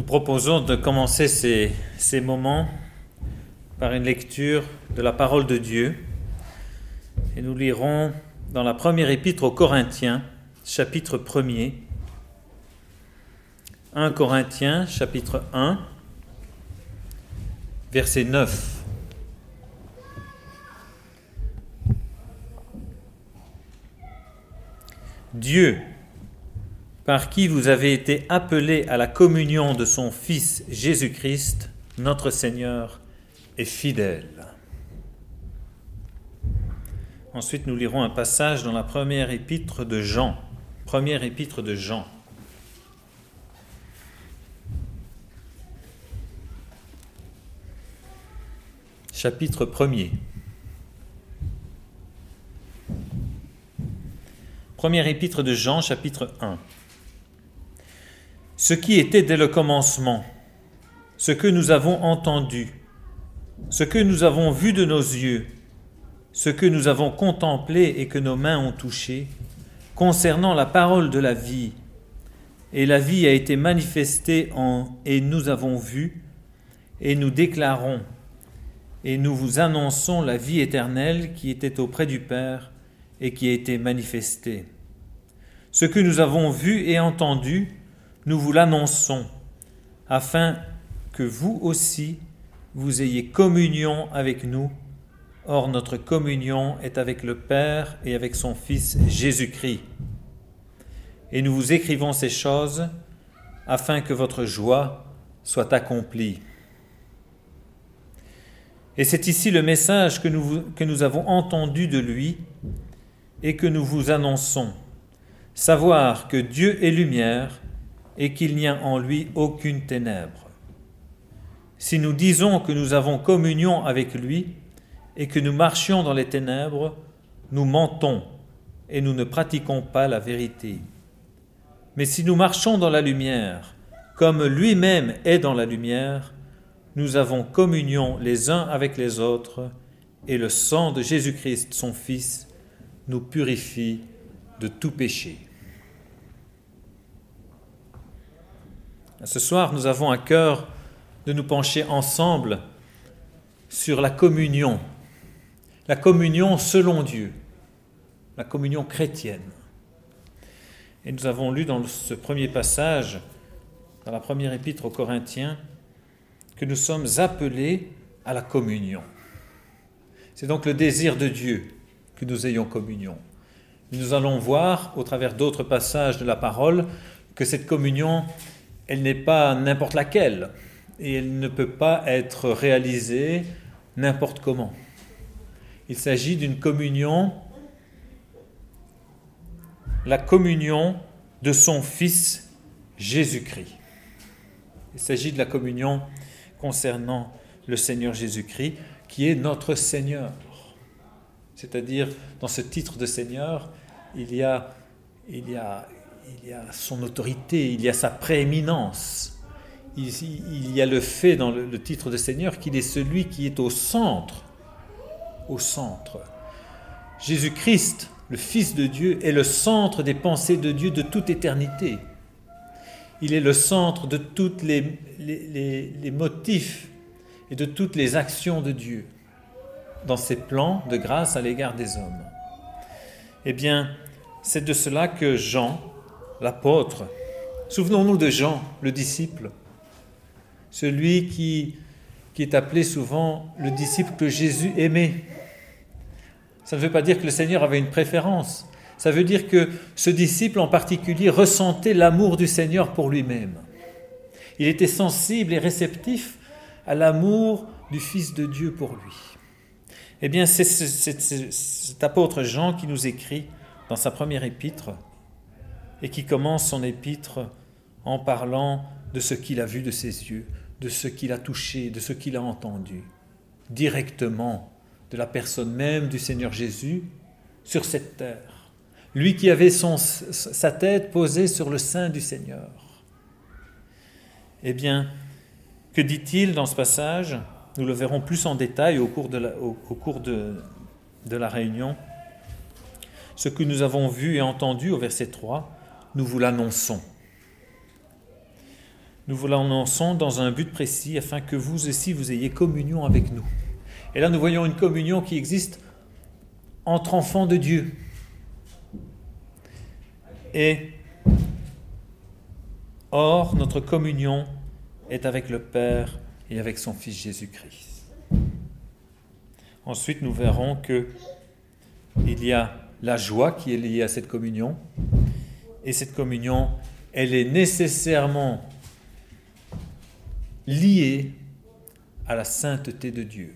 Nous proposons de commencer ces, ces, moments par une lecture de la parole de Dieu. Et nous lirons dans la première épître aux Corinthiens, chapitre 1er. 1 Corinthiens, chapitre 1, verset 9. Dieu, par qui vous avez été appelés à la communion de son Fils Jésus-Christ, notre Seigneur, est fidèle. Ensuite, nous lirons un passage dans la première épître de Jean. Première épître de Jean. Chapitre 1er. Première épître de Jean, chapitre 1. Ce qui était dès le commencement, ce que nous avons entendu, ce que nous avons vu de nos yeux, ce que nous avons contemplé et que nos mains ont touché, concernant la parole de la vie. Et la vie a été manifestée en et nous avons vu, et nous déclarons, et nous vous annonçons la vie éternelle qui était auprès du Père et qui a été manifesté. Ce que nous avons vu et entendu, nous vous l'annonçons, afin que vous aussi vous ayez communion avec nous. Or notre communion est avec le Père et avec son Fils Jésus-Christ. Et nous vous écrivons ces choses afin que votre joie soit accomplie. Et c'est ici le message que nous, que nous avons entendu de lui et que nous vous annonçons. Savoir que Dieu est lumière et qu'il n'y a en lui aucune ténèbre. Si nous disons que nous avons communion avec lui et que nous marchions dans les ténèbres, nous mentons et nous ne pratiquons pas la vérité. Mais si nous marchons dans la lumière, comme lui-même est dans la lumière, nous avons communion les uns avec les autres, et le sang de Jésus-Christ, son Fils, nous purifie de tout péché. Ce soir, nous avons à cœur de nous pencher ensemble sur la communion, la communion selon Dieu, la communion chrétienne. Et nous avons lu dans ce premier passage, dans la première épître aux Corinthiens, que nous sommes appelés à la communion. C'est donc le désir de Dieu que nous ayons communion. Nous allons voir, au travers d'autres passages de la parole, que cette communion, elle n'est pas n'importe laquelle, et elle ne peut pas être réalisée n'importe comment. Il s'agit d'une communion, la communion de son Fils Jésus-Christ. Il s'agit de la communion concernant le Seigneur Jésus-Christ, qui est notre Seigneur. C'est-à-dire, dans ce titre de Seigneur, il y a, il y a, il y a son autorité, il y a sa prééminence. Il, y a le fait dans le, titre de Seigneur qu'il est celui qui est au centre. Au centre. Jésus-Christ, le Fils de Dieu, est le centre des pensées de Dieu de toute éternité. Il est le centre de tous les, les motifs et de toutes les actions de Dieu dans ses plans de grâce à l'égard des hommes. Eh bien, c'est de cela que Jean, l'apôtre, souvenons-nous de Jean, le disciple, celui qui, qui est appelé souvent le disciple que Jésus aimait. Ça ne veut pas dire que le Seigneur avait une préférence. Ça veut dire que ce disciple en particulier ressentait l'amour du Seigneur pour lui-même. Il était sensible et réceptif à l'amour du Fils de Dieu pour lui. Eh bien, c'est cet apôtre Jean qui nous écrit dans sa première épître et qui commence son épître en parlant de ce qu'il a vu de ses yeux, de ce qu'il a touché, de ce qu'il a entendu, directement de la personne même du Seigneur Jésus sur cette terre. Lui qui avait son, sa tête posée sur le sein du Seigneur. Eh bien, que dit-il dans ce passage? Nous le verrons plus en détail au cours de au cours de, de la réunion. Ce que nous avons vu et entendu au verset 3, nous vous l'annonçons. nous vous l'annonçons dans un but précis afin que vous aussi vous ayez communion avec nous. Et là, nous voyons une communion qui existe entre enfants de Dieu. Et or, notre communion est avec le Père et avec son Fils Jésus-Christ. Ensuite, nous verrons que il y a la joie qui est liée à cette communion, et cette communion, elle est nécessairement liée à la sainteté de Dieu.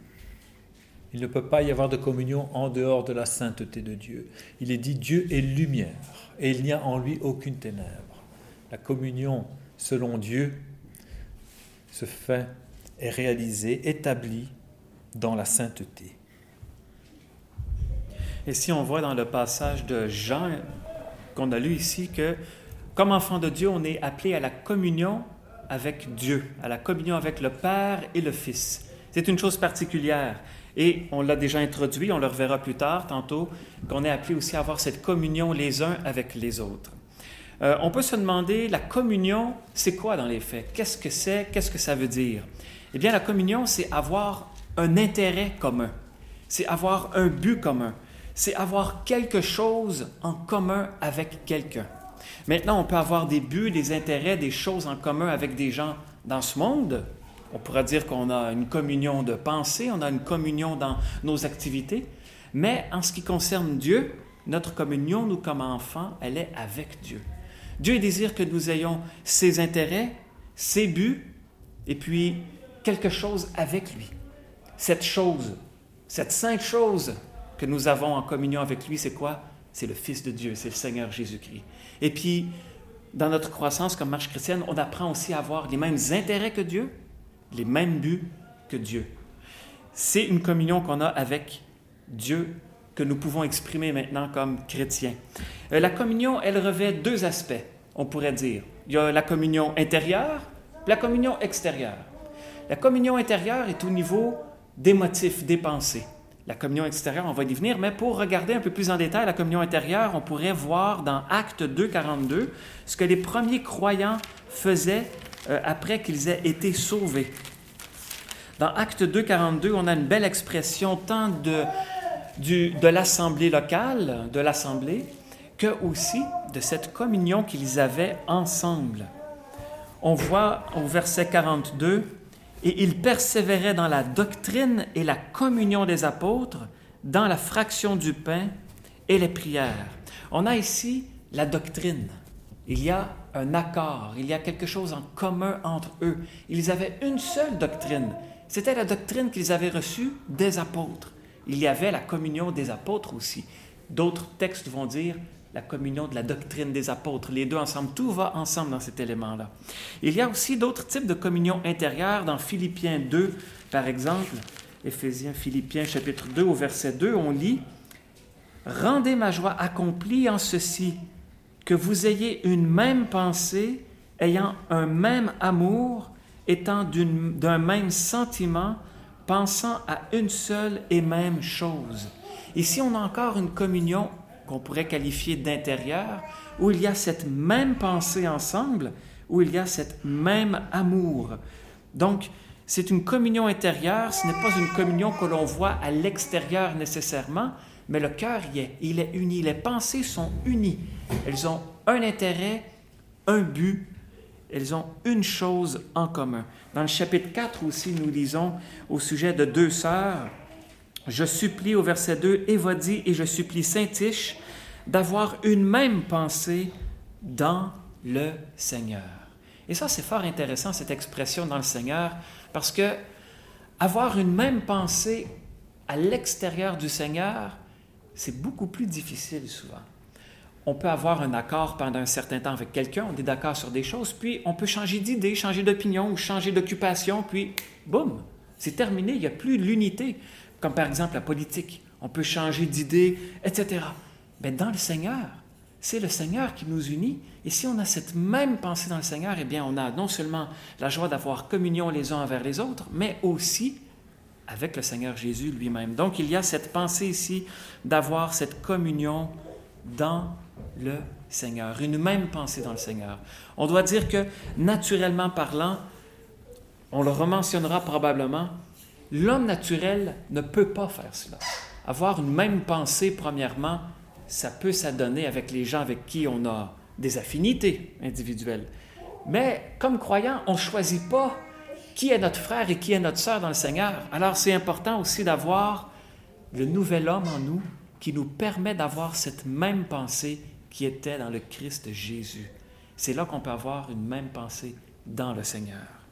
Il ne peut pas y avoir de communion en dehors de la sainteté de Dieu. Il est dit Dieu est lumière et il n'y a en lui aucune ténèbre. La communion selon Dieu se fait, est réalisée, établie dans la sainteté. Et si on voit dans le passage de Jean qu'on a lu ici que comme enfant de Dieu, on est appelé à la communion avec Dieu, à la communion avec le Père et le Fils. C'est une chose particulière. Et on l'a déjà introduit, on le reverra plus tard, tantôt, qu'on est appelé aussi à avoir cette communion les uns avec les autres. Euh, on peut se demander, la communion, c'est quoi dans les faits? Qu'est-ce que c'est? Qu'est-ce que ça veut dire? Eh bien, la communion, c'est avoir un intérêt commun. C'est avoir un but commun. C'est avoir quelque chose en commun avec quelqu'un. Maintenant, on peut avoir des buts, des intérêts, des choses en commun avec des gens dans ce monde, on pourrait dire qu'on a une communion de pensée, on a une communion dans nos activités, mais en ce qui concerne Dieu, notre communion, nous comme enfants, elle est avec Dieu. Dieu désire que nous ayons ses intérêts, ses buts, et puis quelque chose avec lui. Cette chose, cette sainte chose que nous avons en communion avec lui, c'est quoi? C'est le Fils de Dieu, c'est le Seigneur Jésus-Christ. Et puis, dans notre croissance comme marche chrétienne, on apprend aussi à avoir les mêmes intérêts que Dieu, les mêmes buts que Dieu. C'est une communion qu'on a avec Dieu que nous pouvons exprimer maintenant comme chrétiens. Euh, la communion, elle revêt deux aspects, on pourrait dire. Il y a la communion intérieure, la communion extérieure. La communion intérieure est au niveau des motifs, des pensées. La communion extérieure, on va y venir, mais pour regarder un peu plus en détail la communion intérieure, on pourrait voir dans Acte 2, 42 ce que les premiers croyants faisaient euh, après qu'ils aient été sauvés. Dans Acte 2, 42, on a une belle expression tant de, de l'assemblée locale, de l'assemblée, que aussi de cette communion qu'ils avaient ensemble. On voit au verset 42, et ils persévéraient dans la doctrine et la communion des apôtres, dans la fraction du pain et les prières. On a ici la doctrine. Il y a un accord, il y a quelque chose en commun entre eux. Ils avaient une seule doctrine. C'était la doctrine qu'ils avaient reçue des apôtres. Il y avait la communion des apôtres aussi. D'autres textes vont dire la communion de la doctrine des apôtres. Les deux ensemble, tout va ensemble dans cet élément-là. Il y a aussi d'autres types de communion intérieure. Dans Philippiens 2, par exemple, Éphésiens, Philippiens chapitre 2 au verset 2, on lit Rendez ma joie accomplie en ceci, que vous ayez une même pensée, ayant un même amour, étant d'un même sentiment, pensant à une seule et même chose. Ici, on a encore une communion qu'on pourrait qualifier d'intérieur, où il y a cette même pensée ensemble, où il y a cette même amour. Donc, c'est une communion intérieure, ce n'est pas une communion que l'on voit à l'extérieur nécessairement, mais le cœur y est, il est uni, les pensées sont unies. Elles ont un intérêt, un but, elles ont une chose en commun. Dans le chapitre 4 aussi, nous lisons au sujet de deux sœurs, je supplie au verset 2 Évodie et je supplie Saint-Tiche d'avoir une même pensée dans le Seigneur. Et ça, c'est fort intéressant, cette expression dans le Seigneur, parce que avoir une même pensée à l'extérieur du Seigneur, c'est beaucoup plus difficile souvent. On peut avoir un accord pendant un certain temps avec quelqu'un, on est d'accord sur des choses, puis on peut changer d'idée, changer d'opinion ou changer d'occupation, puis boum, c'est terminé, il n'y a plus l'unité, comme par exemple la politique. On peut changer d'idée, etc. Mais dans le Seigneur, c'est le Seigneur qui nous unit. Et si on a cette même pensée dans le Seigneur, eh bien, on a non seulement la joie d'avoir communion les uns envers les autres, mais aussi avec le Seigneur Jésus lui-même. Donc il y a cette pensée ici d'avoir cette communion dans le Seigneur, une même pensée dans le Seigneur. On doit dire que, naturellement parlant, on le rementionnera probablement, l'homme naturel ne peut pas faire cela. Avoir une même pensée, premièrement, ça peut s'adonner avec les gens avec qui on a des affinités individuelles. Mais comme croyant, on ne choisit pas qui est notre frère et qui est notre sœur dans le Seigneur. Alors c'est important aussi d'avoir le nouvel homme en nous qui nous permet d'avoir cette même pensée qui était dans le Christ Jésus. C'est là qu'on peut avoir une même pensée dans le Seigneur.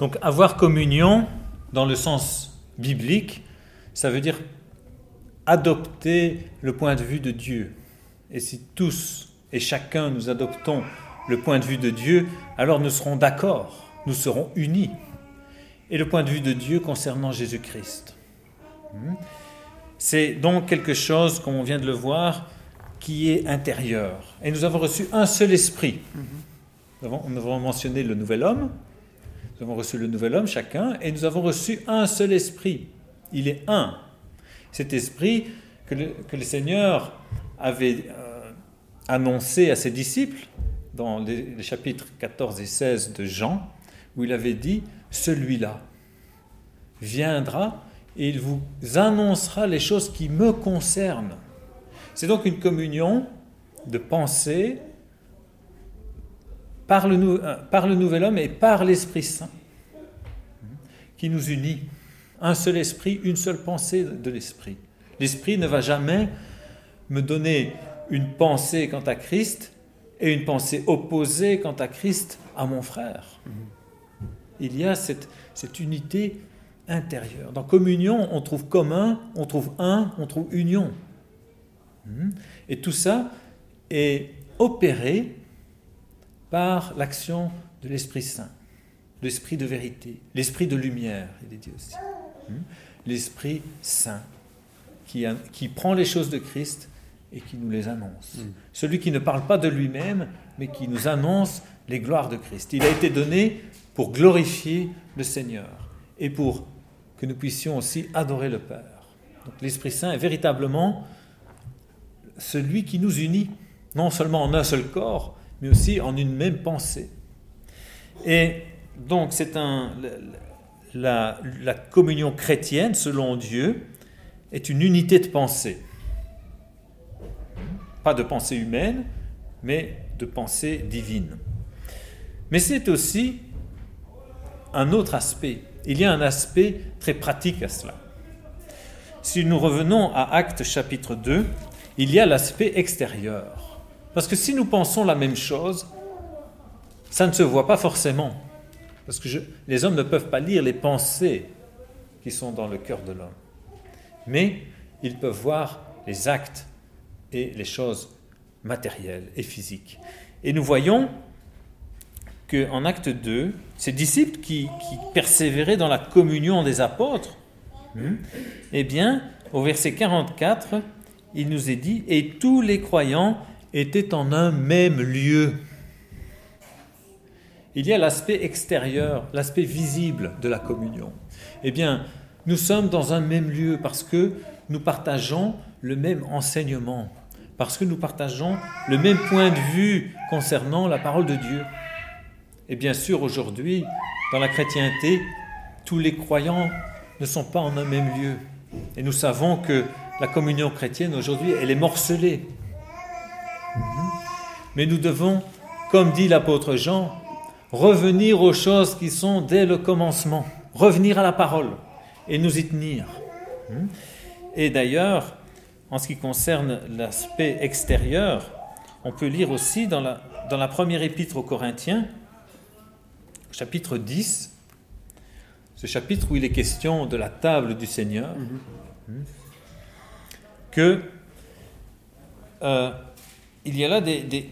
Donc avoir communion dans le sens biblique, ça veut dire adopter le point de vue de Dieu. Et si tous et chacun nous adoptons le point de vue de Dieu, alors nous serons d'accord, nous serons unis. Et le point de vue de Dieu concernant Jésus-Christ. Hmm? C'est donc quelque chose, comme on vient de le voir, qui est intérieur. Et nous avons reçu un seul esprit. Avons, nous avons mentionné le nouvel homme, nous avons reçu le nouvel homme chacun, et nous avons reçu un seul esprit. Il est un. Cet esprit que le, Seigneur avait euh, annoncé à ses disciples dans les, les chapitres 14 et 16 de Jean, où il avait dit, celui-là viendra et il vous annoncera les choses qui me concernent. C'est donc une communion de pensée par le, euh, par le nouvel homme et par l'Esprit Saint qui nous unit. Un seul esprit, une seule pensée de l'esprit. L'esprit ne va jamais me donner une pensée quant à Christ et une pensée opposée quant à Christ à mon frère. Il y a cette unité intérieure. Dans communion, on trouve commun, on trouve un, on trouve union. Et tout ça est opéré par l'action de l'Esprit Saint, l'Esprit de vérité, l'Esprit de lumière, il est dit aussi. L'Esprit Saint qui, qui, prend les choses de Christ et qui nous les annonce. Mm. Celui qui ne parle pas de lui-même, mais qui nous annonce les gloires de Christ. Il a été donné pour glorifier le Seigneur et pour que nous puissions aussi adorer le Père. Donc l'Esprit Saint est véritablement celui qui nous unit, non seulement en un seul corps, mais aussi en une même pensée. Et donc c'est un, la, la communion chrétienne, selon Dieu, est une unité de pensée. Pas de pensée humaine, mais de pensée divine. Mais c'est aussi un autre aspect. Il y a un aspect très pratique à cela. Si nous revenons à Actes chapitre 2, il y a l'aspect extérieur. Parce que si nous pensons la même chose, ça ne se voit pas forcément. Parce que les hommes ne peuvent pas lire les pensées qui sont dans le cœur de l'homme. Mais ils peuvent voir les actes et les choses matérielles et physiques. Et nous voyons qu'en acte 2, ces disciples qui, persévéraient dans la communion des apôtres, hmm, eh bien, au verset 44, il nous est dit, et tous les croyants étaient en un même lieu. Il y a l'aspect extérieur, l'aspect visible de la communion. Eh bien, nous sommes dans un même lieu parce que nous partageons le même enseignement, parce que nous partageons le même point de vue concernant la parole de Dieu. Et bien sûr, aujourd'hui, dans la chrétienté, tous les croyants ne sont pas en un même lieu. Et nous savons que la communion chrétienne aujourd'hui, elle est morcelée. Mais nous devons, comme dit l'apôtre Jean, revenir aux choses qui sont dès le commencement, revenir à la parole et nous y tenir. Mhm. Et d'ailleurs, en ce qui concerne l'aspect extérieur, on peut lire aussi dans la, dans la première épître aux Corinthiens, chapitre 10, ce chapitre où il est question de la table du Seigneur, mhm. que euh, il y a là des,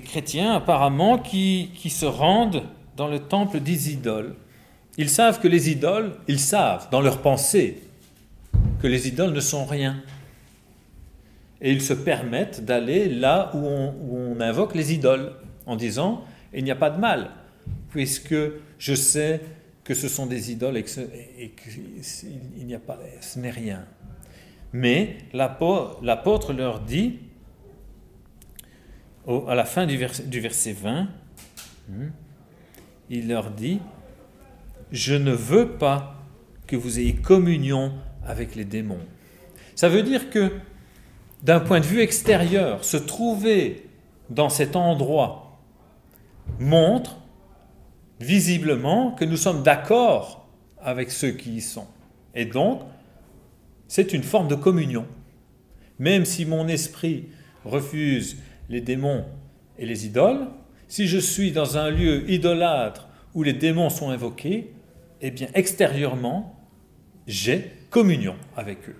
chrétiens apparemment qui, qui, se rendent dans le temple des idoles. Ils savent que les idoles, ils savent dans leur pensée que les idoles ne sont rien. Et ils se permettent d'aller là où on, où on invoque les idoles en disant, il n'y a pas de mal puisque je sais que ce sont des idoles et qu'il n'y a pas, ce n'est rien. Mais l'apôtre leur dit, à la fin du, verset 20, hmm, il leur dit, je ne veux pas que vous ayez communion avec les démons. Ça veut dire que, d'un point de vue extérieur, se trouver dans cet endroit montre visiblement que nous sommes d'accord avec ceux qui y sont. Et donc, c'est une forme de communion. Même si mon esprit refuse les démons et les idoles, si je suis dans un lieu idolâtre où les démons sont invoqués, eh bien, extérieurement, j'ai communion avec eux.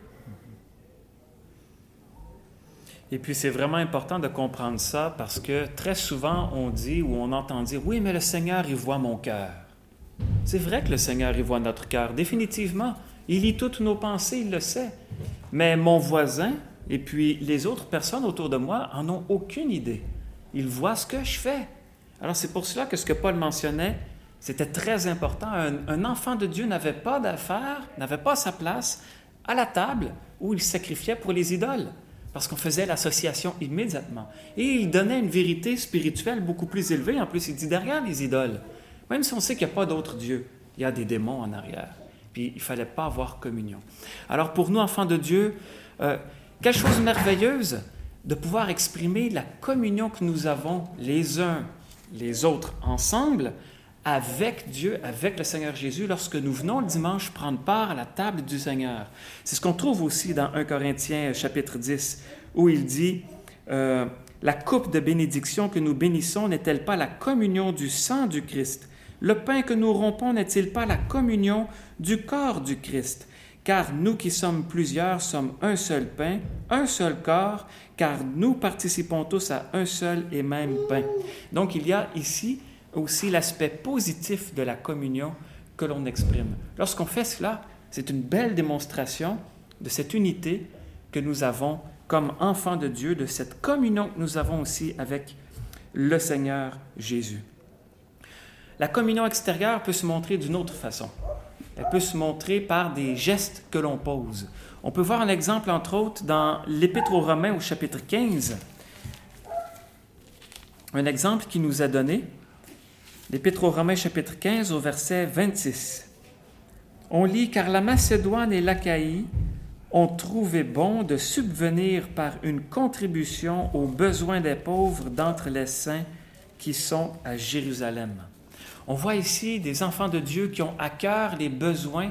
Et puis c'est vraiment important de comprendre ça parce que très souvent on dit ou on entend dire oui mais le Seigneur il voit mon cœur. C'est vrai que le Seigneur il voit notre cœur, définitivement. Il lit toutes nos pensées, il le sait. Mais mon voisin et puis les autres personnes autour de moi en ont aucune idée. Ils voient ce que je fais. Alors c'est pour cela que ce que Paul mentionnait, c'était très important. Un, enfant de Dieu n'avait pas d'affaires, n'avait pas sa place à la table où il sacrifiait pour les idoles, parce qu'on faisait l'association immédiatement. Et il donnait une vérité spirituelle beaucoup plus élevée. En plus, il dit derrière les idoles, même si on sait qu'il n'y a pas d'autre Dieu, il y a des démons en arrière. Puis il ne fallait pas avoir communion. Alors pour nous, enfants de Dieu, euh, quelle chose merveilleuse de pouvoir exprimer la communion que nous avons les uns les autres ensemble, avec Dieu, avec le Seigneur Jésus, lorsque nous venons le dimanche prendre part à la table du Seigneur. C'est ce qu'on trouve aussi dans 1 Corinthiens chapitre 10, où il dit, euh, La coupe de bénédiction que nous bénissons n'est-elle pas la communion du sang du Christ? Le pain que nous rompons n'est-il pas la communion du corps du Christ? Car nous qui sommes plusieurs sommes un seul pain, un seul corps, car nous participons tous à un seul et même pain. Donc il y a ici aussi l'aspect positif de la communion que l'on exprime. Lorsqu'on fait cela, c'est une belle démonstration de cette unité que nous avons comme enfants de Dieu, de cette communion que nous avons aussi avec le Seigneur Jésus. La communion extérieure peut se montrer d'une autre façon. Elle peut se montrer par des gestes que l'on pose. On peut voir un exemple, entre autres, dans l'Épître aux Romains au chapitre 15. Un exemple qui nous a donné L'Épître aux Romains chapitre 15 au verset 26. On lit Car la Macédoine et l'Achaïe ont trouvé bon de subvenir par une contribution aux besoins des pauvres d'entre les saints qui sont à Jérusalem. On voit ici des enfants de Dieu qui ont à cœur les besoins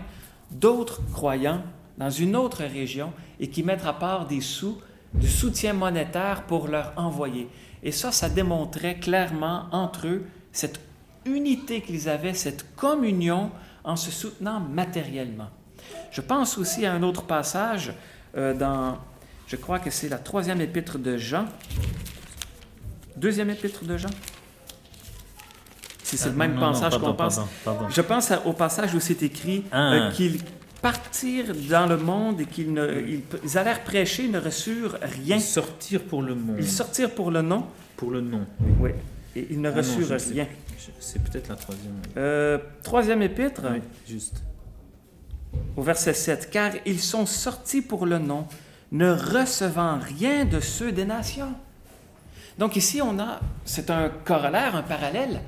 d'autres croyants dans une autre région et qui mettent à part des sous, du soutien monétaire pour leur envoyer. Et ça, ça démontrait clairement entre eux cette unité qu'ils avaient, cette communion en se soutenant matériellement. Je pense aussi à un autre passage euh, dans, je crois que c'est la troisième épître de Jean, deuxième épître de Jean? Si c'est le ah, même passage qu'on pense. Je pense au passage où c'est écrit euh, ah. qu'ils partirent dans le monde et qu'ils ils, allèrent prêcher, ne reçurent rien. Ils sortirent pour le monde. Ils sortirent pour le nom. Pour le nom. Oui. Et ils ne ah reçurent rien. C'est peut-être la troisième. Euh, troisième épître. Oui, juste. Au verset 7. Car ils sont sortis pour le nom, ne recevant rien de ceux des nations. Donc ici, on a, c'est un corollaire, un parallèle.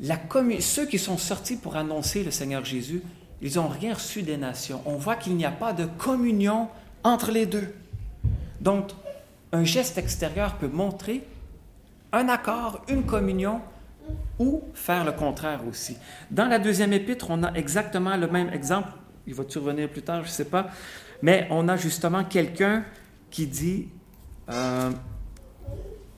Ceux qui sont sortis pour annoncer le Seigneur Jésus, ils n'ont rien reçu des nations. On voit qu'il n'y a pas de communion entre les deux. Donc, un geste extérieur peut montrer un accord, une communion, ou faire le contraire aussi. Dans la deuxième épître, on a exactement le même exemple. Il va survenir plus tard, je ne sais pas. Mais on a justement quelqu'un qui dit, euh,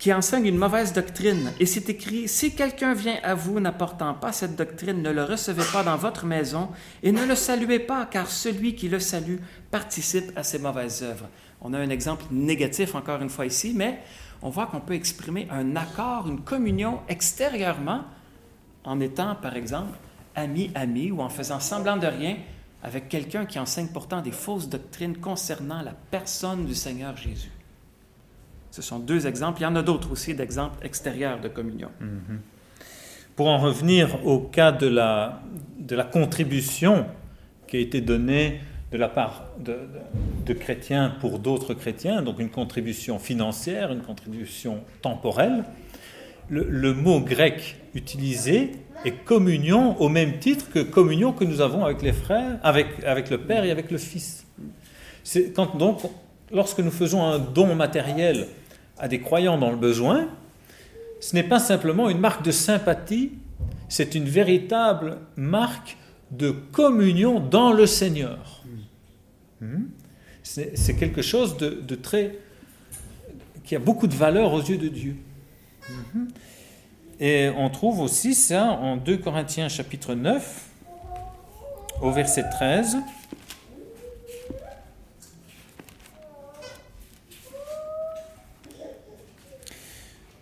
qui enseigne une mauvaise doctrine. Et c'est écrit, si quelqu'un vient à vous n'apportant pas cette doctrine, ne le recevez pas dans votre maison et ne le saluez pas, car celui qui le salue participe à ses mauvaises œuvres. On a un exemple négatif encore une fois ici, mais on voit qu'on peut exprimer un accord, une communion extérieurement en étant, par exemple, ami-ami ou en faisant semblant de rien avec quelqu'un qui enseigne pourtant des fausses doctrines concernant la personne du Seigneur Jésus. Ce sont deux exemples. Il y en a d'autres aussi d'exemples extérieurs de communion. Mhm. Pour en revenir au cas de la, de la contribution qui a été donnée de la part de, de chrétiens pour d'autres chrétiens, donc une contribution financière, une contribution temporelle. Le, mot grec utilisé est communion au même titre que communion que nous avons avec les frères, avec, avec le Père et avec le Fils. Quand, donc, lorsque nous faisons un don matériel à des croyants dans le besoin, ce n'est pas simplement une marque de sympathie, c'est une véritable marque de communion dans le Seigneur. Hmm? C'est quelque chose de, très... qui a beaucoup de valeur aux yeux de Dieu. Hmm? Et on trouve aussi ça en 2 Corinthiens chapitre 9, au verset 13.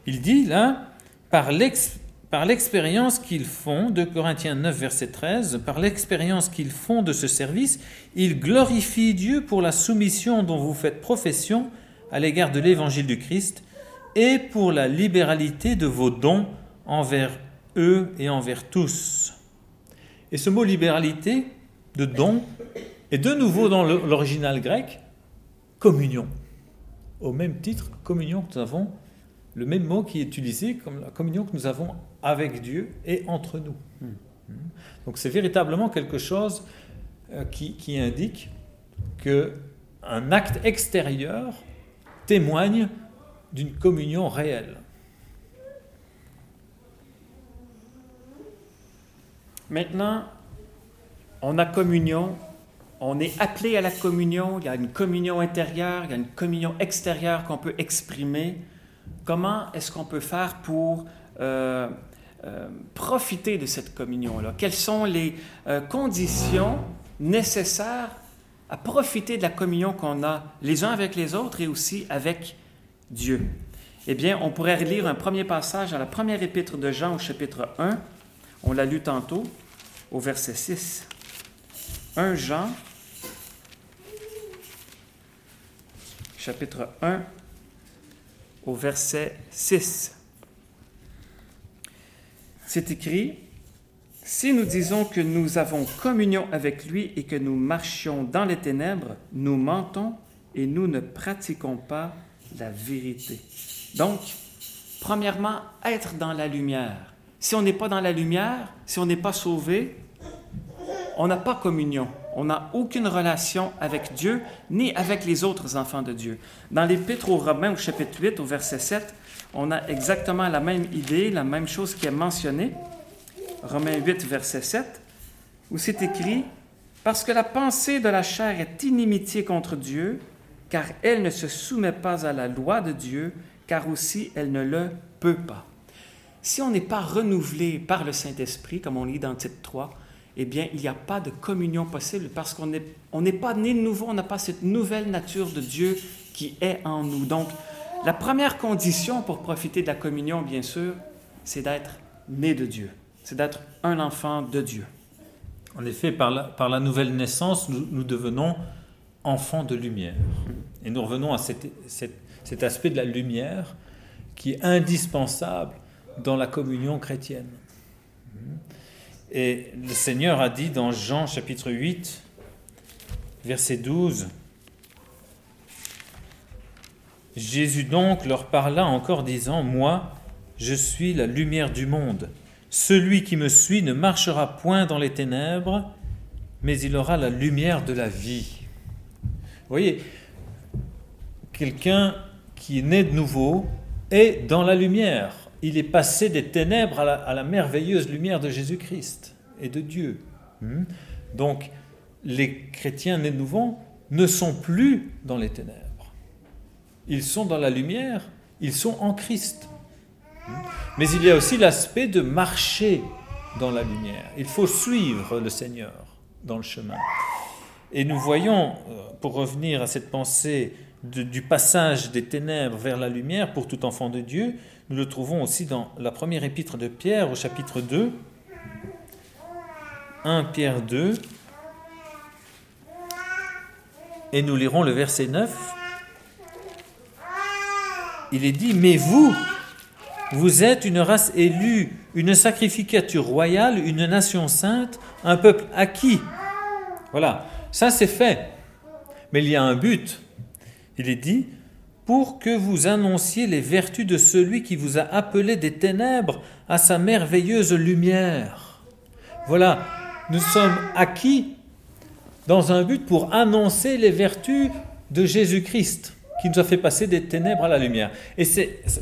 Il dit là, par l'expérience qu'ils font, de Corinthiens 9, verset 13, par l'expérience qu'ils font de ce service, ils glorifient Dieu pour la soumission dont vous faites profession à l'égard de l'évangile du Christ et pour la libéralité de vos dons envers eux et envers tous. Et ce mot libéralité de don est de nouveau dans l'original grec communion. Au même titre, communion que nous avons le même mot qui est utilisé comme la communion que nous avons avec Dieu et entre nous. Hmm. Donc c'est véritablement quelque chose euh, qui, qui indique que un acte extérieur témoigne d'une communion réelle. Maintenant, on a communion, on est appelé à la communion, il y a une communion intérieure, il y a une communion extérieure qu'on peut exprimer. Comment est-ce qu'on peut faire pour euh, euh, profiter de cette communion-là? Quelles sont les euh, conditions nécessaires à profiter de la communion qu'on a les uns avec les autres et aussi avec Dieu? Eh bien, on pourrait lire un premier passage à la première épître de Jean au chapitre 1. On l'a lu tantôt au verset 6. 1 Jean, chapitre 1, au verset 6. C'est écrit, Si nous disons que nous avons communion avec lui et que nous marchions dans les ténèbres, nous mentons et nous ne pratiquons pas la vérité. Donc, premièrement, être dans la lumière. Si on n'est pas dans la lumière, si on n'est pas sauvé, on n'a pas communion. On n'a aucune relation avec Dieu ni avec les autres enfants de Dieu. Dans l'Épître aux Romains, au chapitre 8, au verset 7, on a exactement la même idée, la même chose qui est mentionnée. Romains 8, verset 7, où c'est écrit Parce que la pensée de la chair est inimitié contre Dieu, car elle ne se soumet pas à la loi de Dieu, car aussi elle ne le peut pas. Si on n'est pas renouvelé par le Saint-Esprit, comme on lit dans titre 3, eh bien, il n'y a pas de communion possible parce qu'on n'est pas né de nouveau, on n'a pas cette nouvelle nature de Dieu qui est en nous. Donc, la première condition pour profiter de la communion, bien sûr, c'est d'être né de Dieu, c'est d'être un enfant de Dieu. En effet, par la, nouvelle naissance, nous, devenons enfants de lumière. Et nous revenons à cet aspect de la lumière qui est indispensable dans la communion chrétienne. Et le Seigneur a dit dans Jean chapitre 8, verset 12, Jésus donc leur parla encore disant, Moi, je suis la lumière du monde. Celui qui me suit ne marchera point dans les ténèbres, mais il aura la lumière de la vie. Vous voyez, quelqu'un qui est né de nouveau est dans la lumière il est passé des ténèbres à la, merveilleuse lumière de Jésus-Christ et de Dieu. Hmm? Donc, les chrétiens nés de ne sont plus dans les ténèbres. Ils sont dans la lumière, ils sont en Christ. Hmm? Mais il y a aussi l'aspect de marcher dans la lumière. Il faut suivre le Seigneur dans le chemin. Et nous voyons, euh, pour revenir à cette pensée du passage des ténèbres vers la lumière pour tout enfant de Dieu, nous le trouvons aussi dans la première épître de Pierre au chapitre 2, 1 Pierre 2, et nous lirons le verset 9. Il est dit, mais vous, vous êtes une race élue, une sacrificature royale, une nation sainte, un peuple acquis. Voilà, Ça, c'est fait. Mais il y a un but. Il est dit, pour que vous annonciez les vertus de celui qui vous a appelé des ténèbres à sa merveilleuse lumière. Voilà, nous sommes acquis dans un but pour annoncer les vertus de Jésus-Christ qui nous a fait passer des ténèbres à la lumière. Et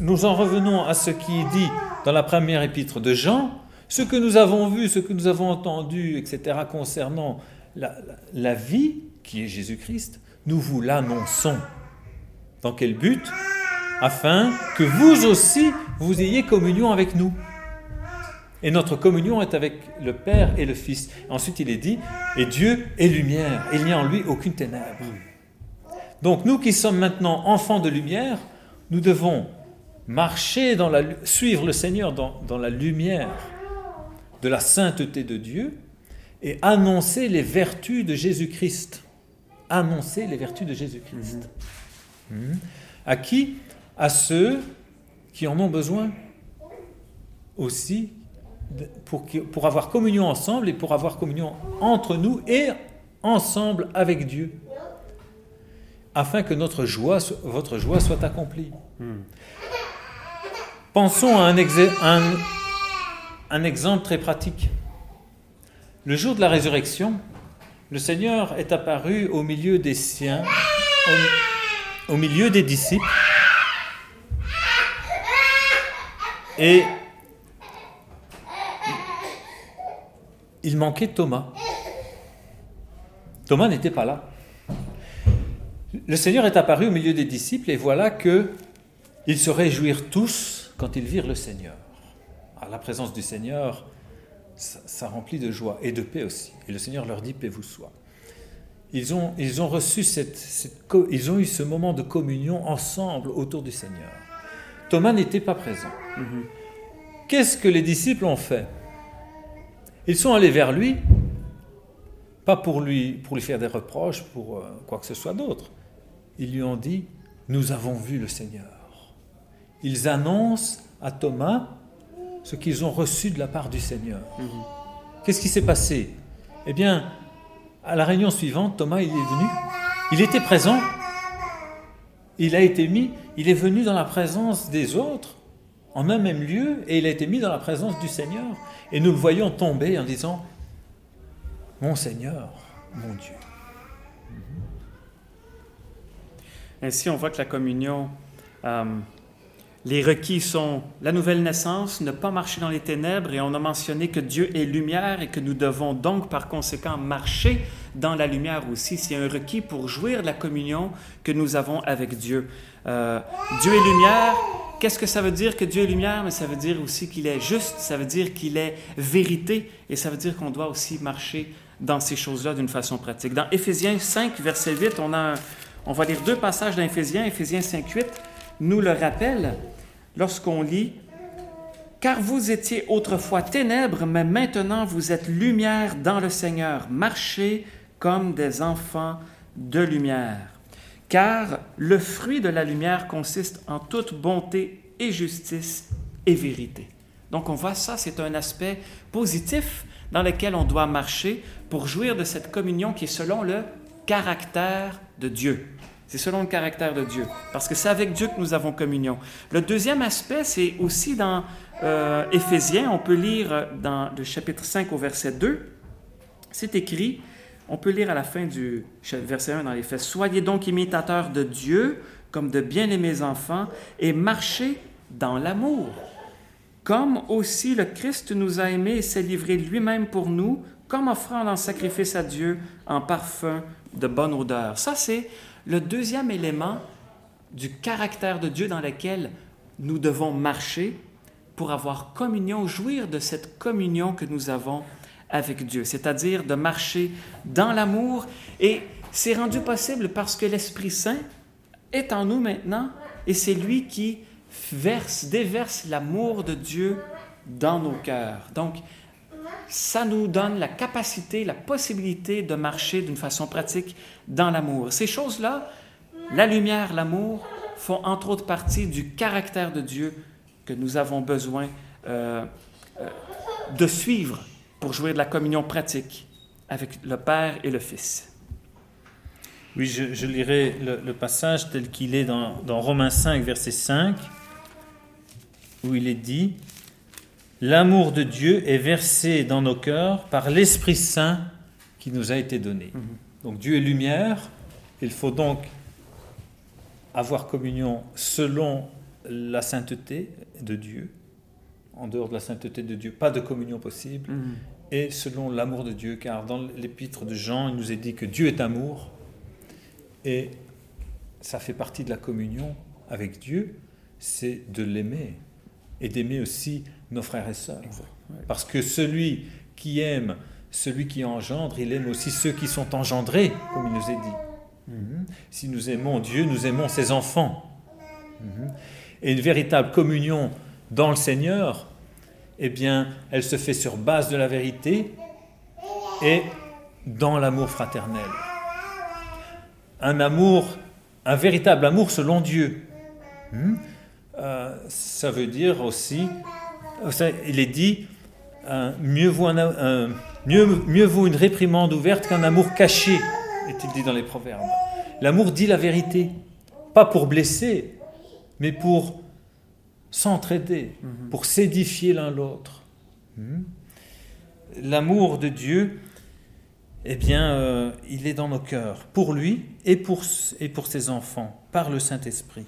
nous en revenons à ce qui est dit dans la première épître de Jean, ce que nous avons vu, ce que nous avons entendu, etc., concernant la, vie qui est Jésus-Christ, nous vous l'annonçons. Dans quel but? Afin que vous aussi, vous ayez communion avec nous. Et notre communion est avec le Père et le Fils. Ensuite, il est dit, et Dieu est lumière, il n'y a en lui aucune ténèbre. Donc nous qui sommes maintenant enfants de lumière, nous devons marcher dans la, suivre le Seigneur dans, la lumière de la sainteté de Dieu et annoncer les vertus de Jésus-Christ. Annoncer les vertus de Jésus-Christ. À qui? À ceux qui en ont besoin aussi pour, pour avoir communion ensemble et pour avoir communion entre nous et ensemble avec Dieu afin que notre joie, votre joie soit accomplie. Hmm. Pensons à un, un, exemple très pratique. Le jour de la résurrection, le Seigneur est apparu au milieu des siens, au, au milieu des disciples, et il manquait Thomas. Thomas n'était pas là. Le Seigneur est apparu au milieu des disciples et voilà que ils se réjouirent tous quand ils virent le Seigneur. Alors, la présence du Seigneur, ça, remplit de joie et de paix aussi. Et le Seigneur leur dit paix vous soit. Ils ont, ils ont reçu cette, ils ont eu ce moment de communion ensemble autour du Seigneur. Thomas n'était pas présent. Mhm. Qu'est-ce que les disciples ont fait? Ils sont allés vers lui, pas pour lui, pour lui faire des reproches, pour euh, quoi que ce soit d'autre, ils lui ont dit, nous avons vu le Seigneur. Ils annoncent à Thomas ce qu'ils ont reçu de la part du Seigneur. Mhm. Qu'est-ce qui s'est passé? Eh bien, à la réunion suivante, Thomas, il est venu, il était présent, il a été mis, il est venu dans la présence des autres, en un même lieu, et il a été mis dans la présence du Seigneur. Et nous le voyons tomber en disant, mon Seigneur, mon Dieu. Ainsi, on voit que la communion, euh, les requis sont la nouvelle naissance, ne pas marcher dans les ténèbres, et on a mentionné que Dieu est lumière et que nous devons donc par conséquent marcher dans la lumière aussi. C'est un requis pour jouir de la communion que nous avons avec Dieu. Euh, Dieu est lumière. Qu'est-ce que ça veut dire que Dieu est lumière? Mais ça veut dire aussi qu'il est juste, ça veut dire qu'il est vérité, et ça veut dire qu'on doit aussi marcher dans ces choses-là d'une façon pratique. Dans Éphésiens 5, verset 8, on a on va lire deux passages d'Éphésiens. Éphésiens 5.8 nous le rappelle lorsqu'on lit Car vous étiez autrefois ténèbres, mais maintenant vous êtes lumière dans le Seigneur. Marchez comme des enfants de lumière. Car le fruit de la lumière consiste en toute bonté et justice et vérité. Donc on voit ça, c'est un aspect positif dans lequel on doit marcher pour jouir de cette communion qui est selon le caractère de Dieu. C'est selon le caractère de Dieu, parce que c'est avec Dieu que nous avons communion. Le deuxième aspect, c'est aussi dans euh, Éphésiens, on peut lire dans le chapitre 5 au verset 2, c'est écrit, on peut lire à la fin du verset 1 dans les faits, Soyez donc imitateurs de Dieu comme de bien-aimés enfants et marchez dans l'amour, comme aussi le Christ nous a aimés et s'est livré lui-même pour nous, comme offrant en sacrifice à Dieu en parfum de bonne odeur. Ça, c'est le deuxième élément du caractère de Dieu dans lequel nous devons marcher pour avoir communion, jouir de cette communion que nous avons avec Dieu, c'est-à-dire de marcher dans l'amour. Et c'est rendu possible parce que l'Esprit Saint est en nous maintenant et c'est lui qui verse, déverse l'amour de Dieu dans nos cœurs. Donc, ça nous donne la capacité, la possibilité de marcher d'une façon pratique dans l'amour. Ces choses-là, la lumière, l'amour, font entre autres partie du caractère de Dieu que nous avons besoin euh, euh, de suivre pour jouer de la communion pratique avec le Père et le Fils. Oui, je, lirai le, passage tel qu'il est dans, dans Romains 5, verset 5, où il est dit, L'amour de Dieu est versé dans nos cœurs par l'Esprit Saint qui nous a été donné. Mhm. Donc Dieu est lumière, il faut donc avoir communion selon la sainteté de Dieu. En dehors de la sainteté de Dieu, pas de communion possible. Mhm. Et selon l'amour de Dieu, car dans l'épître de Jean, il nous est dit que Dieu est amour. Et ça fait partie de la communion avec Dieu, c'est de l'aimer et d'aimer aussi nos frères et sœurs. Parce que celui qui aime, celui qui engendre, il aime aussi ceux qui sont engendrés, comme il nous est dit. Mhm. Si nous aimons Dieu, nous aimons ses enfants. Mhm. Et une véritable communion dans le Seigneur, eh bien, elle se fait sur base de la vérité et dans l'amour fraternel un amour, un véritable amour selon Dieu. Hmm? Euh, ça veut dire aussi, il est dit, euh, mieux, vaut mieux, mieux vaut une réprimande ouverte qu'un amour caché, est-il dit dans les proverbes. L'amour dit la vérité, pas pour blesser, mais pour s'entraider, mhm. pour s'édifier l'un l'autre. Hmm? L'amour de Dieu eh bien, euh, il est dans nos cœurs, pour lui et pour, et pour ses enfants, par le Saint-Esprit.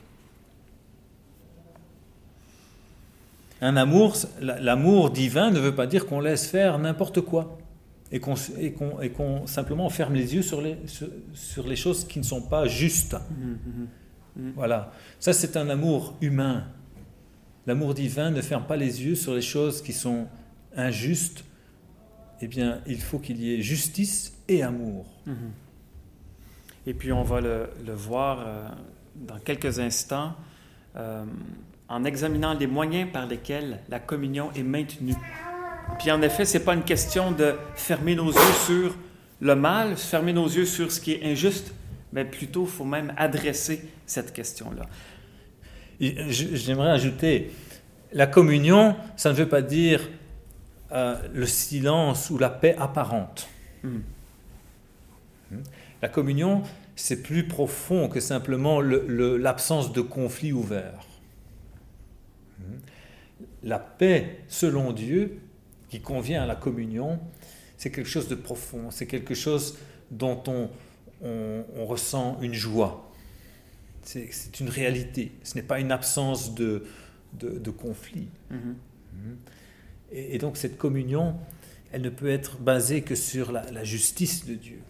Un amour, l'amour divin ne veut pas dire qu'on laisse faire n'importe quoi et qu'on simplement ferme les yeux sur les, sur, les choses qui ne sont pas justes. Mmh, mmh, mmh. Voilà, ça c'est un amour humain. L'amour divin ne ferme pas les yeux sur les choses qui sont injustes eh bien, il faut qu'il y ait justice et amour. Et puis, on va le, voir euh, dans quelques instants euh, en examinant les moyens par lesquels la communion est maintenue. Puis, en effet, ce n'est pas une question de fermer nos yeux sur le mal, fermer nos yeux sur ce qui est injuste, mais plutôt, il faut même adresser cette question-là. J'aimerais ajouter, la communion, ça ne veut pas dire euh, le silence ou la paix apparente. Hmm. Hmm. La communion, c'est plus profond que simplement l'absence de conflit ouvert. La paix, selon Dieu, qui convient à la communion, c'est quelque chose de profond, c'est quelque chose dont on, on, ressent une joie. C'est une réalité, ce n'est pas une absence de, de, conflit. Mm-hmm. Et, donc cette communion, elle ne peut être basée que sur la, justice de Dieu.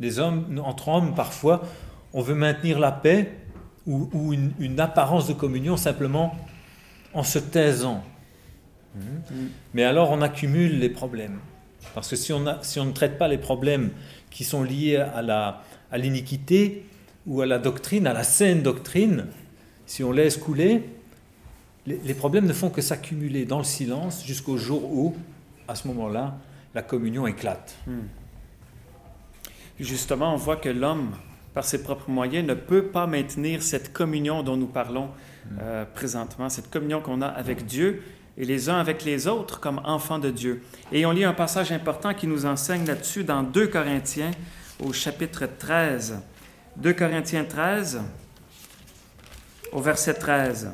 Les hommes, entre hommes, parfois, on veut maintenir la paix ou, une, apparence de communion simplement en se taisant. Mais alors on accumule les problèmes. Parce que si on, si on ne traite pas les problèmes qui sont liés à l'iniquité ou à la doctrine, à la saine doctrine, si on laisse couler, les, problèmes ne font que s'accumuler dans le silence jusqu'au jour où, à ce moment-là, la communion éclate. Hmm. Justement, on voit que l'homme, par ses propres moyens, ne peut pas maintenir cette communion dont nous parlons hmm. Euh, présentement, cette communion qu'on a avec Dieu et les uns avec les autres comme enfants de Dieu. Et on lit un passage important qui nous enseigne là-dessus dans 2 Corinthiens au chapitre 13. 2 Corinthiens 13 au verset 13.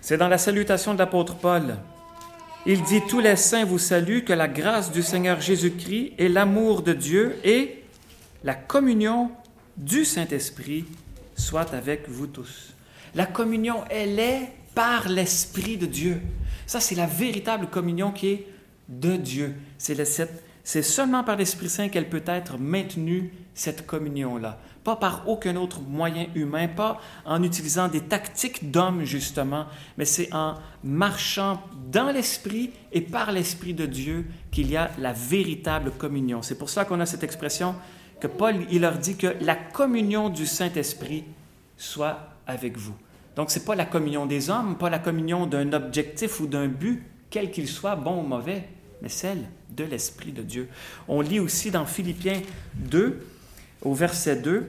C'est dans la salutation de l'apôtre Paul. Il dit, Tous les saints vous saluent, que la grâce du Seigneur Jésus-Christ et l'amour de Dieu et la communion du Saint-Esprit soient avec vous tous. La communion, elle est par l'Esprit de Dieu. Ça, c'est la véritable communion qui est de Dieu. C'est seulement par l'Esprit Saint qu'elle peut être maintenue, cette communion-là pas par aucun autre moyen humain, pas en utilisant des tactiques d'homme justement, mais c'est en marchant dans l'Esprit et par l'Esprit de Dieu qu'il y a la véritable communion. C'est pour ça qu'on a cette expression que Paul, il leur dit que la communion du Saint-Esprit soit avec vous. Donc, ce n'est pas la communion des hommes, pas la communion d'un objectif ou d'un but, quel qu'il soit, bon ou mauvais, mais celle de l'Esprit de Dieu. On lit aussi dans Philippiens 2, au verset 2,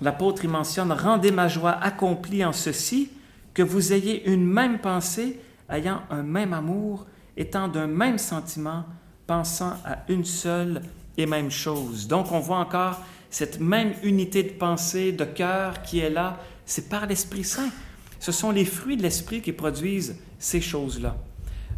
l'apôtre y mentionne Rendez ma joie accomplie en ceci, que vous ayez une même pensée, ayant un même amour, étant d'un même sentiment, pensant à une seule et même chose. Donc on voit encore cette même unité de pensée, de cœur qui est là, c'est par l'Esprit Saint. Ce sont les fruits de l'Esprit qui produisent ces choses-là.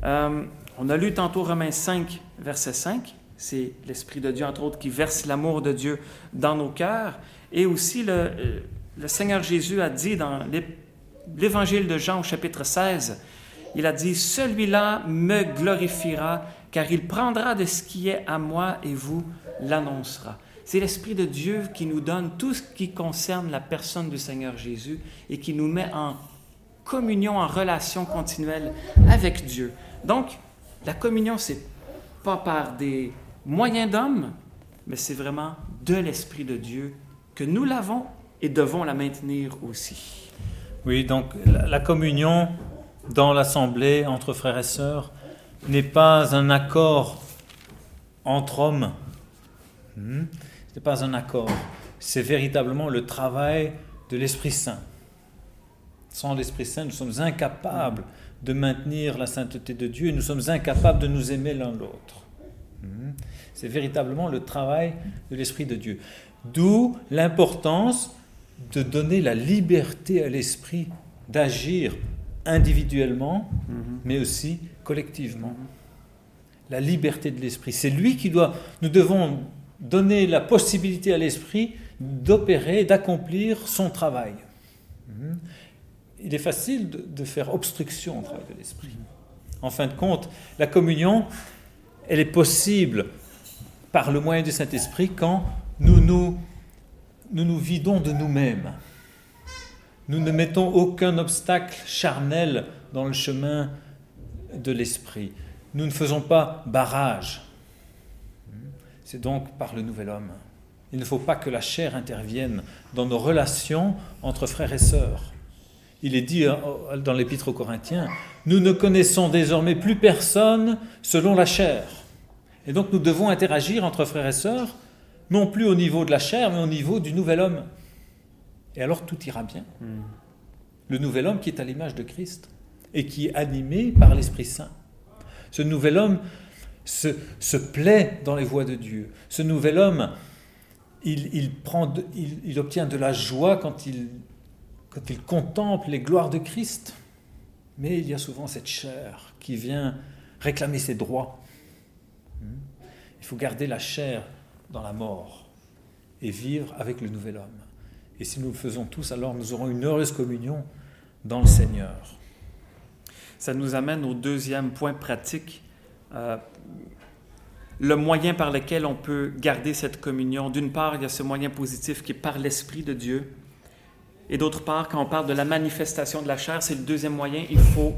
Euh, on a lu tantôt Romains 5, verset 5. C'est l'Esprit de Dieu, entre autres, qui verse l'amour de Dieu dans nos cœurs. Et aussi, le, euh, le Seigneur Jésus a dit dans l'Évangile de Jean au chapitre 16, il a dit, Celui-là me glorifiera, car il prendra de ce qui est à moi et vous l'annoncera. C'est l'Esprit de Dieu qui nous donne tout ce qui concerne la personne du Seigneur Jésus et qui nous met en communion, en relation continuelle avec Dieu. Donc, la communion, c'est pas par des moyens d'homme, mais c'est vraiment de l'Esprit de Dieu que nous l'avons et devons la maintenir aussi. Oui, donc la communion dans l'assemblée entre frères et sœurs n'est pas un accord entre hommes. Ce n'est pas un accord. C'est véritablement le travail de l'Esprit Saint. Sans l'Esprit Saint, nous sommes incapables de maintenir la sainteté de Dieu et nous sommes incapables de nous aimer l'un l'autre. Hmm? C'est véritablement le travail de l'Esprit de Dieu. D'où l'importance de donner la liberté à l'Esprit d'agir individuellement, mhm. mais aussi collectivement. La liberté de l'Esprit. C'est lui qui doit... Nous devons donner la possibilité à l'Esprit d'opérer, d'accomplir son travail. Il est facile de, faire obstruction au travail de l'Esprit. En fin de compte, la communion, elle est possible par le moyen du Saint-Esprit quand nous nous, nous nous vidons de nous-mêmes. Nous ne mettons aucun obstacle charnel dans le chemin de l'Esprit. Nous ne faisons pas barrage. C'est donc par le nouvel homme. Il ne faut pas que la chair intervienne dans nos relations entre frères et sœurs. Il est dit euh, dans l'Épître aux Corinthiens, nous ne connaissons désormais plus personne selon la chair. Et donc nous devons interagir entre frères et sœurs, non plus au niveau de la chair, mais au niveau du nouvel homme. Et alors tout ira bien. Hmm. Le nouvel homme qui est à l'image de Christ et qui est animé par l'Esprit Saint. Ce nouvel homme se, plaît dans les voies de Dieu. Ce nouvel homme, il, obtient de la joie quand il, quand il contemple les gloires de Christ. Mais il y a souvent cette chair qui vient réclamer ses droits. Hmm? Il faut garder la chair dans la mort et vivre avec le nouvel homme. Et si nous le faisons tous, alors nous aurons une heureuse communion dans le Seigneur. Ça nous amène au deuxième point pratique euh, le moyen par lequel on peut garder cette communion. D'une part, il y a ce moyen positif qui est par l'Esprit de Dieu. Et d'autre part, quand on parle de la manifestation de la chair, c'est le deuxième moyen, il faut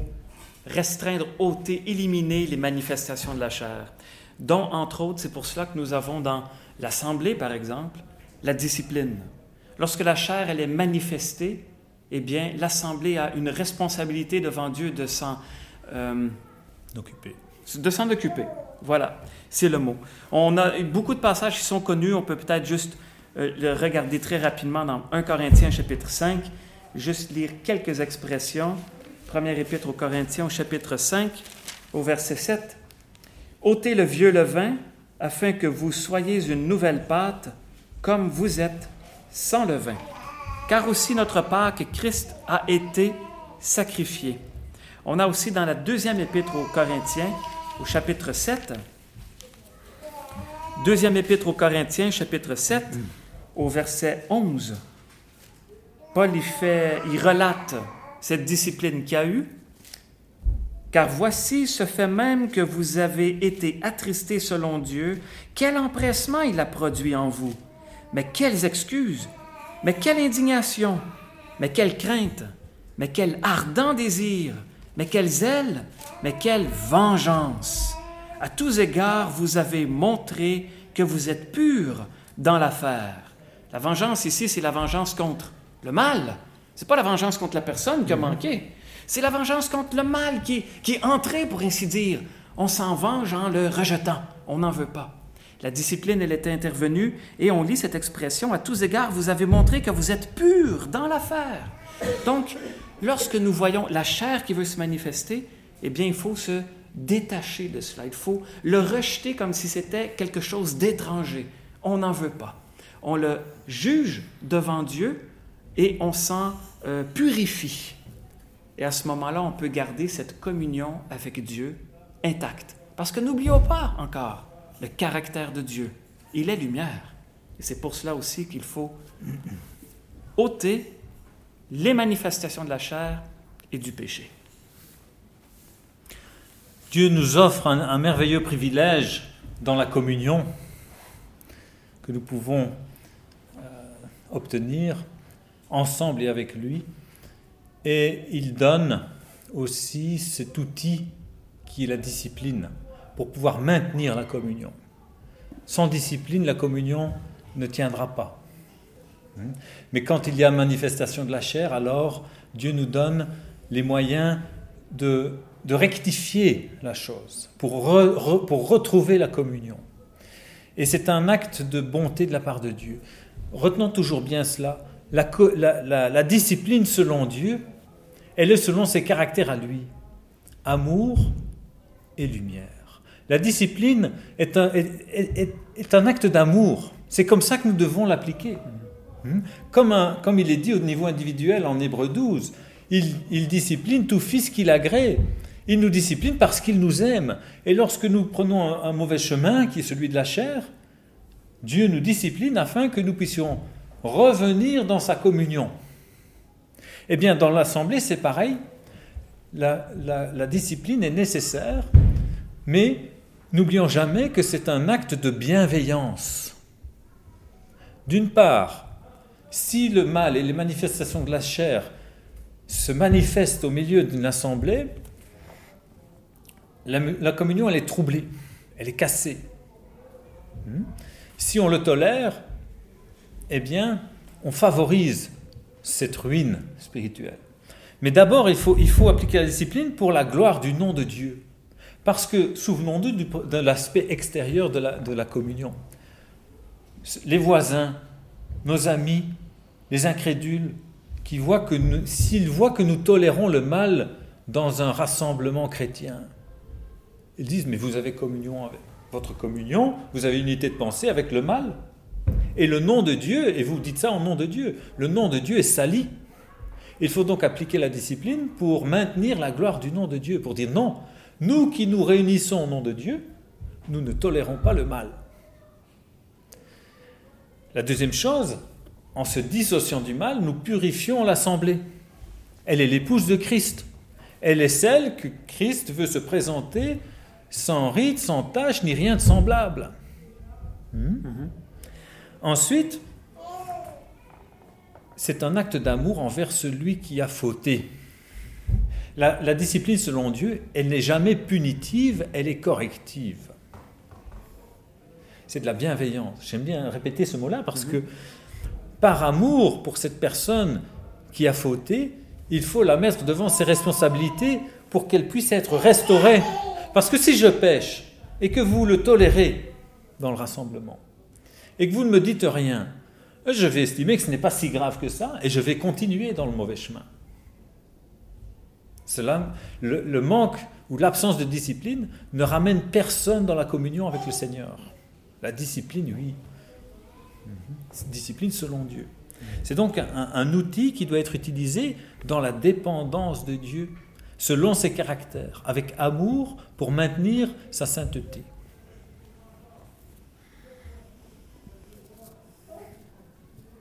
restreindre, ôter, éliminer les manifestations de la chair. Dont, entre autres, c'est pour cela que nous avons dans l'Assemblée, par exemple, la discipline. Lorsque la chair, elle est manifestée, eh bien, l'Assemblée a une responsabilité devant Dieu de s'en euh, occuper de s'en occuper. Voilà, c'est le mot. On a beaucoup de passages qui sont connus, on peut peut-être juste euh, le regarder très rapidement dans 1 Corinthiens chapitre 5, juste lire quelques expressions. Première épître aux Corinthiens au chapitre 5, au verset 7. ôtez le vieux levain afin que vous soyez une nouvelle pâte comme vous êtes sans levain. Car aussi notre Pâque, Christ a été sacrifié. On a aussi dans la deuxième épître aux Corinthiens, au chapitre 7. Deuxième épître aux Corinthiens, chapitre 7, au verset 11. Paul y, fait, il relate cette discipline qu'il a eue. Car voici ce fait même que vous avez été attristés selon Dieu, quel empressement il a produit en vous. Mais quelles excuses, mais quelle indignation, mais quelle crainte, mais quel ardent désir, mais quelle zèle, mais quelle vengeance. À tous égards, vous avez montré que vous êtes pur dans l'affaire. La vengeance ici, c'est la vengeance contre le mal. C'est pas la vengeance contre la personne qui a mhm. manqué. C'est la vengeance contre le mal qui, qui est entré, pour ainsi dire. On s'en venge en le rejetant. On n'en veut pas. La discipline, elle était intervenue et on lit cette expression, à tous égards, vous avez montré que vous êtes pur dans l'affaire. Donc, lorsque nous voyons la chair qui veut se manifester, eh bien, il faut se détacher de cela. Il faut le rejeter comme si c'était quelque chose d'étranger. On n'en veut pas. On le juge devant Dieu et on s'en euh, purifie. Et à ce moment-là, on peut garder cette communion avec Dieu intacte. Parce que n'oublions pas encore le caractère de Dieu. Il est lumière. Et c'est pour cela aussi qu'il faut ôter les manifestations de la chair et du péché. Dieu nous offre un, merveilleux privilège dans la communion que nous pouvons euh, obtenir ensemble et avec lui. Et il donne aussi cet outil qui est la discipline pour pouvoir maintenir la communion. Sans discipline, la communion ne tiendra pas. Hmm? Mais quand il y a manifestation de la chair, alors Dieu nous donne les moyens de, rectifier la chose, pour, retrouver la communion. Et c'est un acte de bonté de la part de Dieu. Retenons toujours bien cela. La, discipline selon Dieu, elle est selon ses caractères à lui. Amour et lumière. La discipline est un acte d'amour. C'est comme ça que nous devons l'appliquer. Hmm? Comme, comme il est dit au niveau individuel en Hébreu 12, il, discipline tout fils qu'il agrée. Il nous discipline parce qu'il nous aime. Et lorsque nous prenons un, mauvais chemin, qui est celui de la chair, Dieu nous discipline afin que nous puissions revenir dans sa communion. Eh bien, dans l'Assemblée, c'est pareil. La, discipline est nécessaire, mais n'oublions jamais que c'est un acte de bienveillance. D'une part, si le mal et les manifestations de la chair se manifestent au milieu d'une assemblée, la, communion, elle est troublée, elle est cassée. Hmm? Si on le tolère, eh bien, on favorise cette ruine spirituelle. Mais d'abord, il faut, il faut appliquer la discipline pour la gloire du nom de Dieu. Parce que, souvenons-nous de l'aspect extérieur de la, de la communion les voisins, nos amis, les incrédules, qui voient que s'ils voient que nous tolérons le mal dans un rassemblement chrétien, ils disent mais vous avez communion avec votre communion, vous avez unité de pensée avec le mal. Et le nom de Dieu, et vous dites ça en nom de Dieu, le nom de Dieu est sali. Il faut donc appliquer la discipline pour maintenir la gloire du nom de Dieu, pour dire non, nous qui nous réunissons au nom de Dieu, nous ne tolérons pas le mal. La deuxième chose, en se dissociant du mal, nous purifions l'assemblée. Elle est l'épouse de Christ. Elle est celle que Christ veut se présenter sans rite, sans tache, ni rien de semblable. Hmm? Ensuite, c'est un acte d'amour envers celui qui a fauté. La, la discipline, selon Dieu, elle n'est jamais punitive, elle est corrective c'est de la bienveillance. J'aime bien répéter ce mot-là parce mhm. que par amour pour cette personne qui a fauté, il faut la mettre devant ses responsabilités pour qu'elle puisse être restaurée. Parce que si je pêche et que vous le tolérez dans le rassemblement et que vous ne me dites rien, je vais estimer que ce n'est pas si grave que ça et je vais continuer dans le mauvais chemin. Cela, le, le manque ou l'absence de discipline ne ramène personne dans la communion avec le Seigneur. La discipline, oui. Mhm. Discipline selon Dieu. C'est donc un, outil qui doit être utilisé dans la dépendance de Dieu, selon ses caractères, avec amour pour maintenir sa sainteté.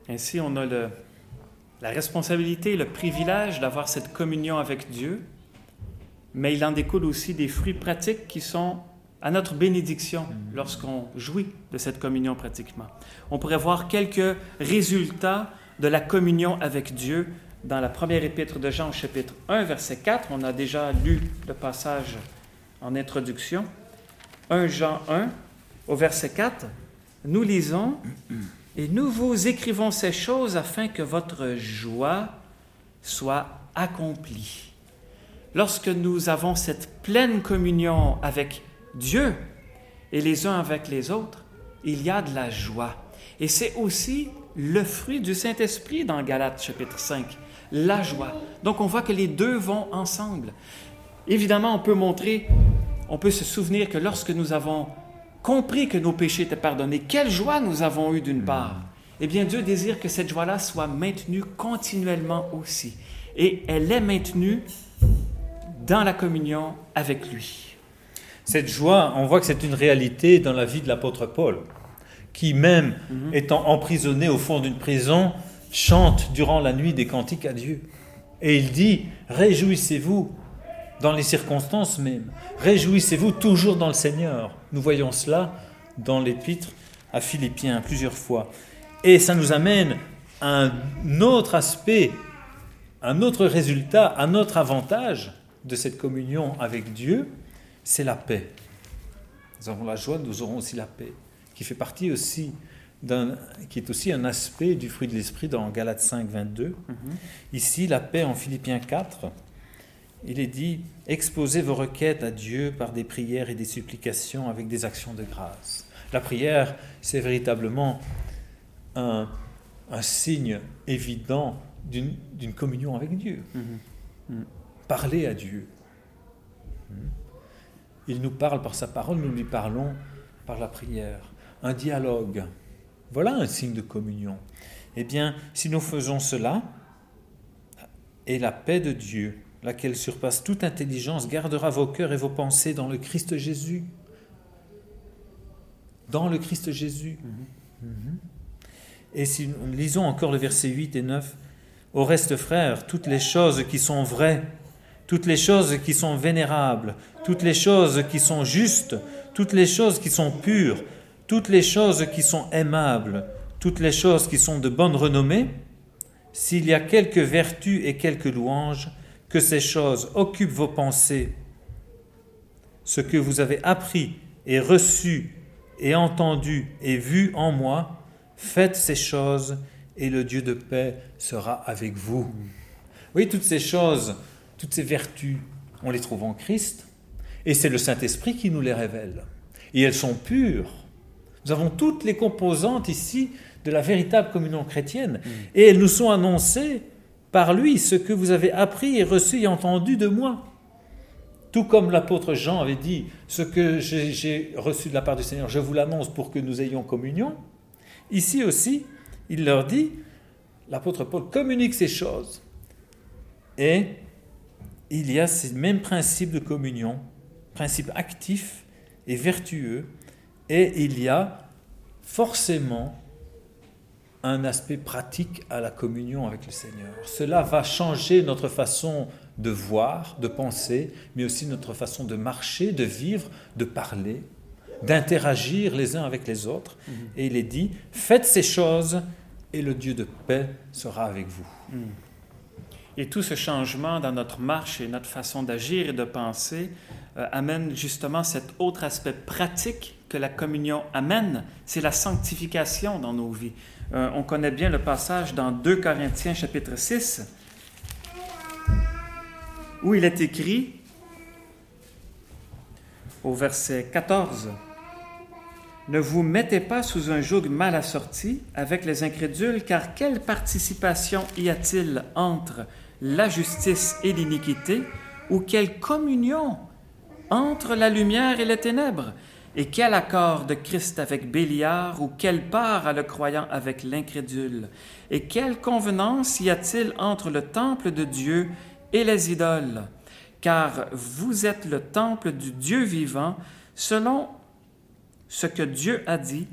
Ainsi, on a le, la responsabilité, le privilège d'avoir cette communion avec Dieu, mais il en découle aussi des fruits pratiques qui sont à notre bénédiction lorsqu'on jouit de cette communion pratiquement. On pourrait voir quelques résultats de la communion avec Dieu dans la première épître de Jean, chapitre 1, verset 4. On a déjà lu le passage en introduction. 1 Jean 1, au verset 4, nous lisons, Et nous vous écrivons ces choses afin que votre joie soit accomplie. Lorsque nous avons cette pleine communion avec Dieu et les uns avec les autres, il y a de la joie. Et c'est aussi le fruit du Saint-Esprit dans Galates chapitre 5, la joie. Donc on voit que les deux vont ensemble. Évidemment, on peut montrer on peut se souvenir que lorsque nous avons compris que nos péchés étaient pardonnés, quelle joie nous avons eue d'une part. Eh bien, Dieu désire que cette joie-là soit maintenue continuellement aussi. Et elle est maintenue dans la communion avec lui. Cette joie, on voit que c'est une réalité dans la vie de l'apôtre Paul, qui même Mhm. étant emprisonné au fond d'une prison, chante durant la nuit des cantiques à Dieu. Et il dit, réjouissez-vous dans les circonstances même, réjouissez-vous toujours dans le Seigneur. Nous voyons cela dans l'épître à Philippiens plusieurs fois. Et ça nous amène à un autre aspect, un autre résultat, un autre avantage de cette communion avec Dieu, c'est la paix. Nous avons la joie, nous aurons aussi la paix, qui fait partie aussi d'un, qui est aussi un aspect du fruit de l'esprit dans Galates 5, 22. Ici, la paix en Philippiens 4, il est dit exposez vos requêtes à Dieu par des prières et des supplications avec des actions de grâce. La prière, c'est véritablement un, un signe évident d'une, d'une communion avec Dieu. Parler à Dieu. Il nous parle par sa parole, nous lui parlons par la prière. Un dialogue. Voilà un signe de communion. Eh bien, si nous faisons cela, et la paix de Dieu, laquelle surpasse toute intelligence, gardera vos cœurs et vos pensées dans le Christ Jésus. Dans le Christ Jésus. Et si nous lisons encore le verset 8 et 9, Au reste, frères, toutes les choses qui sont vraies, toutes les choses qui sont vénérables, toutes les choses qui sont justes, toutes les choses qui sont pures, toutes les choses qui sont aimables, toutes les choses qui sont de bonne renommée, s'il y a quelque vertu et quelque louange, que ces choses occupent vos pensées. Ce que vous avez appris et reçu et entendu et vu en moi, faites ces choses et le Dieu de paix sera avec vous. Oui, toutes ces choses, toutes ces vertus, on les trouve en Christ et c'est le Saint-Esprit qui nous les révèle. Et elles sont pures. Nous avons toutes les composantes ici de la véritable communion chrétienne et elles nous sont annoncées par lui, ce que vous avez appris et reçu et entendu de moi. Tout comme l'apôtre Jean avait dit, ce que j'ai- j'ai reçu de la part du Seigneur, je vous l'annonce pour que nous ayons communion. Ici aussi, il leur dit, l'apôtre Paul communique ces choses. Et il y a ces mêmes principes de communion, principes actifs et vertueux, et il y a forcément un aspect pratique à la communion avec le Seigneur. Cela va changer notre façon de voir, de penser, mais aussi notre façon de marcher, de vivre, de parler, d'interagir les uns avec les autres. Et il est dit, faites ces choses et le Dieu de paix sera avec vous. Et tout ce changement dans notre marche et notre façon d'agir et de penser euh, amène justement cet autre aspect pratique que la communion amène, c'est la sanctification dans nos vies. Euh, on connaît bien le passage dans 2 Corinthiens chapitre 6, où il est écrit au verset 14, Ne vous mettez pas sous un joug mal assorti avec les incrédules, car quelle participation y a-t-il entre la justice et l'iniquité, ou quelle communion entre la lumière et les ténèbres Et quel accord de Christ avec Béliard ou quelle part a le croyant avec l'incrédule Et quelle convenance y a-t-il entre le temple de Dieu et les idoles? Car vous êtes le temple du Dieu vivant, selon ce que Dieu a dit,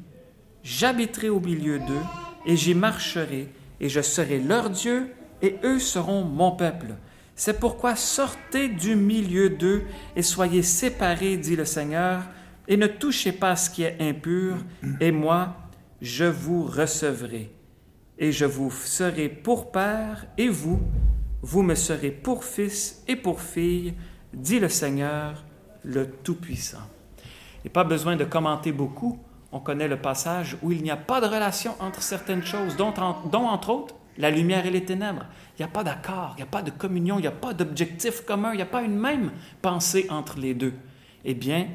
j'habiterai au milieu d'eux et j'y marcherai et je serai leur Dieu et eux seront mon peuple. C'est pourquoi sortez du milieu d'eux et soyez séparés, dit le Seigneur, et ne touchez pas ce qui est impur, et moi, je vous recevrai. Et je vous serai pour père, et vous, vous me serez pour fils et pour fille, dit le Seigneur, le Tout-Puissant. Et pas besoin de commenter beaucoup. On connaît le passage où il n'y a pas de relation entre certaines choses, dont, dont, entre autres la lumière et les ténèbres. Il n'y a pas d'accord, il n'y a pas de communion, il n'y a pas d'objectif commun, il n'y a pas une même pensée entre les deux. Eh bien,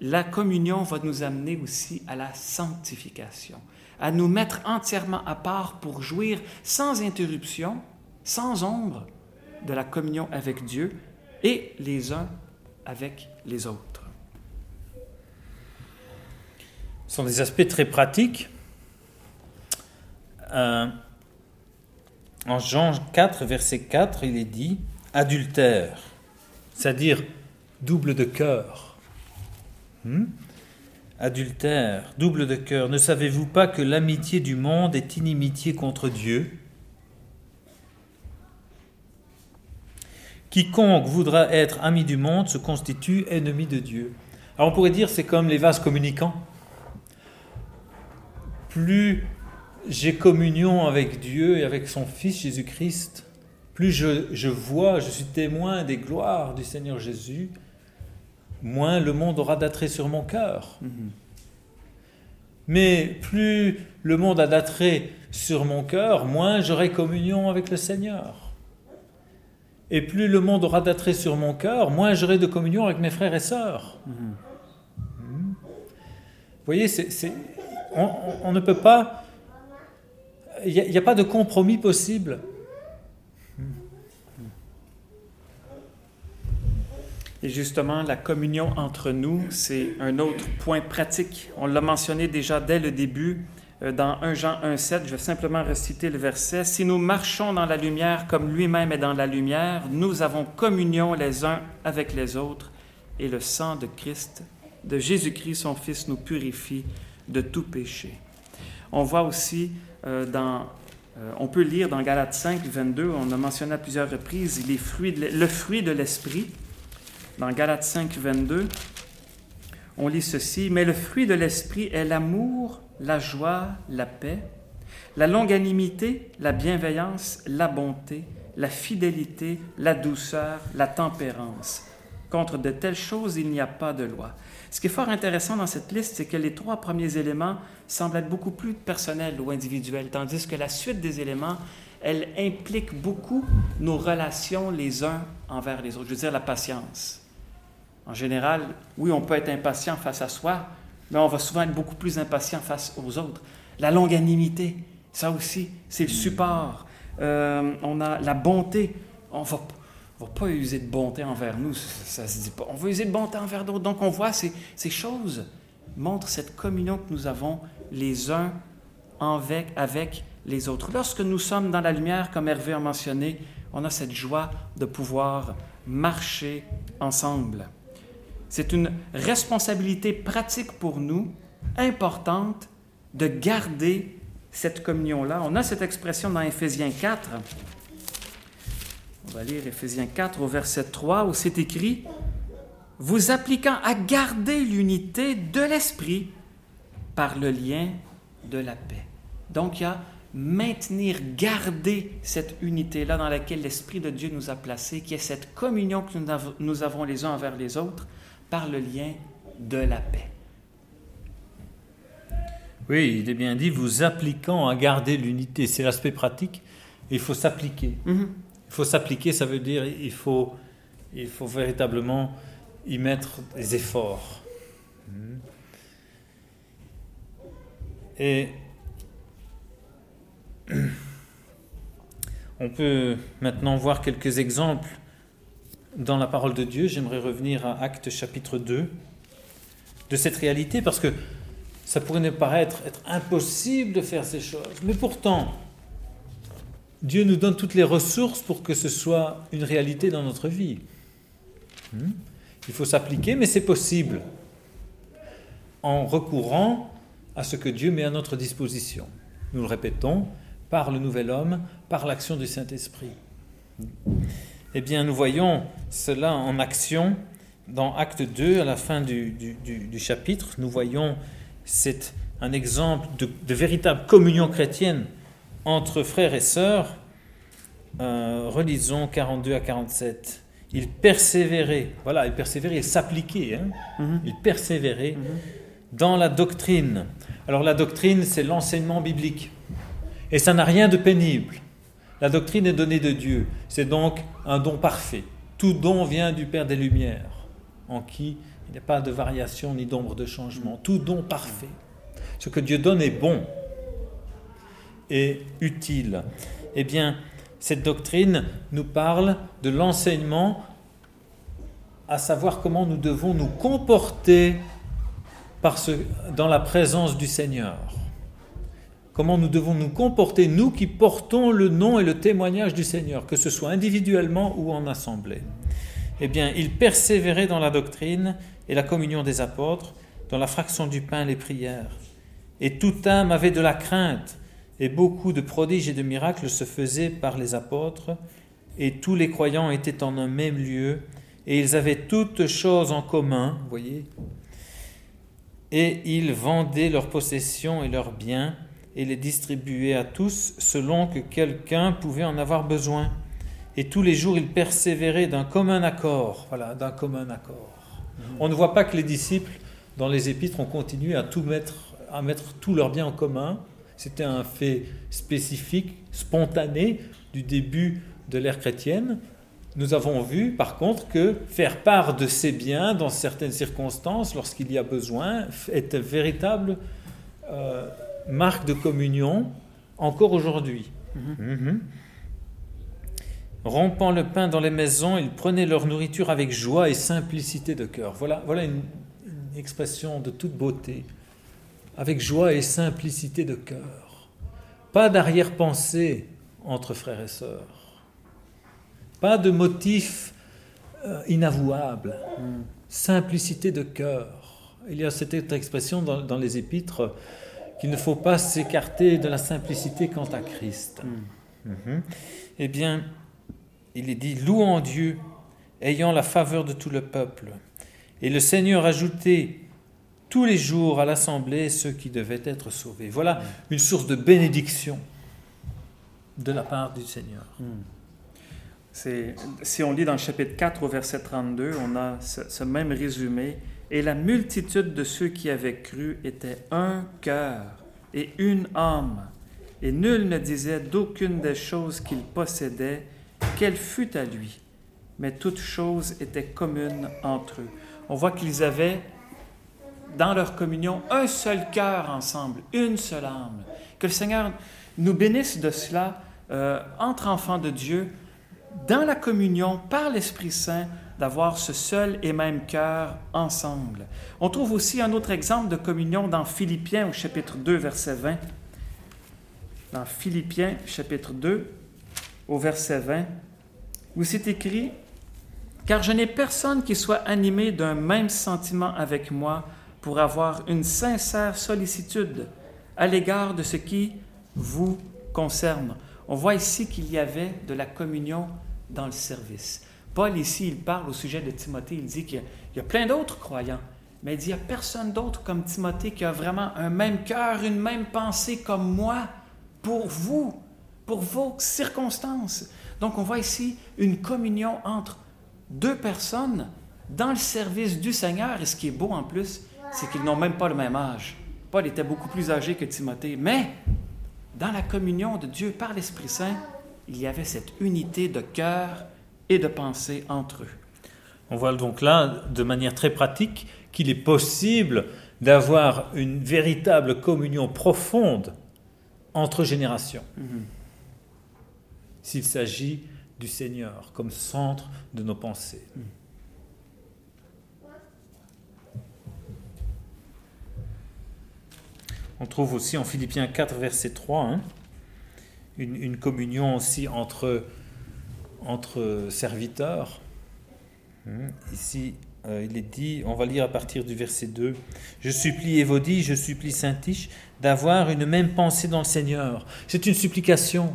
la communion va nous amener aussi à la sanctification, à nous mettre entièrement à part pour jouir sans interruption, sans ombre de la communion avec Dieu et les uns avec les autres. Ce sont des aspects très pratiques. Euh, en Jean 4, verset 4, il est dit adultère, c'est-à-dire double de cœur. Hmm? Adultère, double de cœur. Ne savez-vous pas que l'amitié du monde est inimitié contre Dieu? Quiconque voudra être ami du monde se constitue ennemi de Dieu. Alors on pourrait dire c'est comme les vases communicants. Plus j'ai communion avec Dieu et avec son Fils Jésus-Christ, plus je, vois, je suis témoin des gloires du Seigneur Jésus, moins le monde aura d'attrait sur mon cœur. Mhm. Mais plus le monde a d'attrait sur mon cœur, moins j'aurai communion avec le Seigneur. Et plus le monde aura d'attrait sur mon cœur, moins j'aurai de communion avec mes frères et sœurs. Mhm. Hmm. Vous voyez, on, ne peut pas... Il n'y a, pas de compromis possible. Et justement, la communion entre nous, c'est un autre point pratique. On l'a mentionné déjà dès le début euh, dans 1 Jean 1,7. Je vais simplement reciter le verset. Si nous marchons dans la lumière comme lui-même est dans la lumière, nous avons communion les uns avec les autres et le sang de Christ, de Jésus-Christ, son Fils, nous purifie de tout péché. On voit aussi dans euh, on peut lire dans Galates 5, 22, on a mentionné à plusieurs reprises les fruits le fruit de l'esprit. Dans Galates 5, 22, on lit ceci, Mais le fruit de l'Esprit est l'amour, la joie, la paix, la longanimité, la bienveillance, la bonté, la fidélité, la douceur, la tempérance. Contre de telles choses, il n'y a pas de loi. Ce qui est fort intéressant dans cette liste, c'est que les trois premiers éléments semblent être beaucoup plus personnels ou individuels, tandis que la suite des éléments, elle implique beaucoup nos relations les uns envers les autres. Je veux dire la patience, en général, oui, on peut être impatient face à soi, mais on va souvent être beaucoup plus impatient face aux autres. La longanimité, ça aussi, c'est le support. Euh, on a la bonté. On va, va pas user de bonté envers nous, ça, se dit pas. On va user de bonté envers d'autres. Donc on voit ces, ces choses montrent cette communion que nous avons les uns avec, avec les autres. Lorsque nous sommes dans la lumière, comme Hervé a mentionné, on a cette joie de pouvoir marcher ensemble. C'est une responsabilité pratique pour nous, importante, de garder cette communion-là. On a cette expression dans Éphésiens 4. On va lire Éphésiens 4 au verset 3 où c'est écrit Vous appliquant à garder l'unité de l'esprit par le lien de la paix. Donc il y a maintenir, garder cette unité-là dans laquelle l'Esprit de Dieu nous a placés, qui est cette communion que nous avons les uns envers les autres, par le lien de la paix. Oui, il est bien dit, vous appliquant à garder l'unité, c'est l'aspect pratique, il faut s'appliquer. Mhm. Il faut s'appliquer, ça veut dire il faut, il faut véritablement y mettre des efforts. Mhm. Et on peut maintenant voir quelques exemples dans la parole de Dieu, j'aimerais revenir à Actes chapitre 2, de cette réalité, parce que ça pourrait ne paraître être impossible de faire ces choses. Mais pourtant, Dieu nous donne toutes les ressources pour que ce soit une réalité dans notre vie. Hmm? Il faut s'appliquer, mais c'est possible en recourant à ce que Dieu met à notre disposition. Nous le répétons, par le nouvel homme, par l'action du Saint-Esprit. Eh bien, nous voyons cela en action dans Acte 2, à la fin du, chapitre. Nous voyons c'est un exemple de, véritable communion chrétienne entre frères et sœurs. Euh, relisons 42 à 47. Il persévérait, voilà, il persévérait, il s'appliquait, hein. mm-hmm. il persévérait mm-hmm. dans la doctrine. Alors la doctrine, c'est l'enseignement biblique. Et ça n'a rien de pénible. La doctrine est donnée de Dieu. C'est donc un don parfait. Tout don vient du Père des Lumières, en qui il n'y a pas de variation ni d'ombre de changement. Tout don parfait. Ce que Dieu donne est bon et utile. Eh bien, cette doctrine nous parle de l'enseignement à savoir comment nous devons nous comporter dans la présence du Seigneur. Comment nous devons nous comporter, nous qui portons le nom et le témoignage du Seigneur, que ce soit individuellement ou en assemblée. Eh bien, il persévérait dans la doctrine et la communion des apôtres, dans la fraction du pain et les prières. Et toute âme avait de la crainte, et beaucoup de prodiges et de miracles se faisaient par les apôtres, et tous les croyants étaient en un même lieu, et ils avaient toutes choses en commun, vous voyez, et ils vendaient leurs possessions et leurs biens, et les distribuaient à tous selon que quelqu'un pouvait en avoir besoin. Et tous les jours, ils persévéraient d'un commun accord. Voilà, d'un commun accord. Mhm. On ne voit pas que les disciples, dans les épîtres, ont continué à tout mettre, à mettre tous leurs biens en commun. C'était un fait spécifique, spontané du début de l'ère chrétienne. Nous avons vu, par contre, que faire part de ces biens dans certaines circonstances, lorsqu'il y a besoin, est une véritable euh, marque de communion encore aujourd'hui. Mhm. Mhm. Rompant le pain dans les maisons, ils prenaient leur nourriture avec joie et simplicité de cœur. Voilà, voilà une, expression de toute beauté. Avec joie et simplicité de cœur. Pas d'arrière-pensée entre frères et sœurs. Pas de motif euh, inavouable. Simplicité de cœur. Il y a cette expression dans, les épîtres qu'il ne faut pas s'écarter de la simplicité quant à Christ. Mhm. Eh bien, il est dit louant Dieu, ayant la faveur de tout le peuple. Et le Seigneur ajoutait tous les jours à l'assemblée ceux qui devaient être sauvés. Voilà une source de bénédiction de la part du Seigneur. C'est, si on lit dans le chapitre 4 au verset 32, on a ce, même résumé. Et la multitude de ceux qui avaient cru était un cœur et une âme. Et nul ne disait d'aucune des choses qu'il possédait qu'elle fût à lui, mais toute chose était commune entre eux. On voit qu'ils avaient dans leur communion un seul cœur ensemble, une seule âme. Que le Seigneur nous bénisse de cela euh, entre enfants de Dieu, dans la communion, par l'Esprit Saint, d'avoir ce seul et même cœur ensemble. On trouve aussi un autre exemple de communion dans Philippiens au chapitre 2, verset 20. Dans Philippiens chapitre 2, au verset 20, où c'est écrit, Car je n'ai personne qui soit animé d'un même sentiment avec moi pour avoir une sincère sollicitude à l'égard de ce qui vous concerne. On voit ici qu'il y avait de la communion dans le service. Paul ici, il parle au sujet de Timothée, il dit qu'il y, a plein d'autres croyants, mais il dit, il n'y a personne d'autre comme Timothée qui a vraiment un même cœur, une même pensée comme moi pour vous pour vos circonstances. Donc on voit ici une communion entre deux personnes dans le service du Seigneur. Et ce qui est beau en plus, c'est qu'ils n'ont même pas le même âge. Paul était beaucoup plus âgé que Timothée, mais dans la communion de Dieu par l'Esprit Saint, il y avait cette unité de cœur et de pensée entre eux. On voit donc là, de manière très pratique, qu'il est possible d'avoir une véritable communion profonde entre générations. Mhm s'il s'agit du Seigneur comme centre de nos pensées. On trouve aussi en Philippiens 4, verset 3, hein, une, communion aussi entre, entre serviteurs. Hein, ici, euh, il est dit, on va lire à partir du verset 2, Je supplie Évodie, je supplie Saint-Tiche d'avoir une même pensée dans le Seigneur. C'est une supplication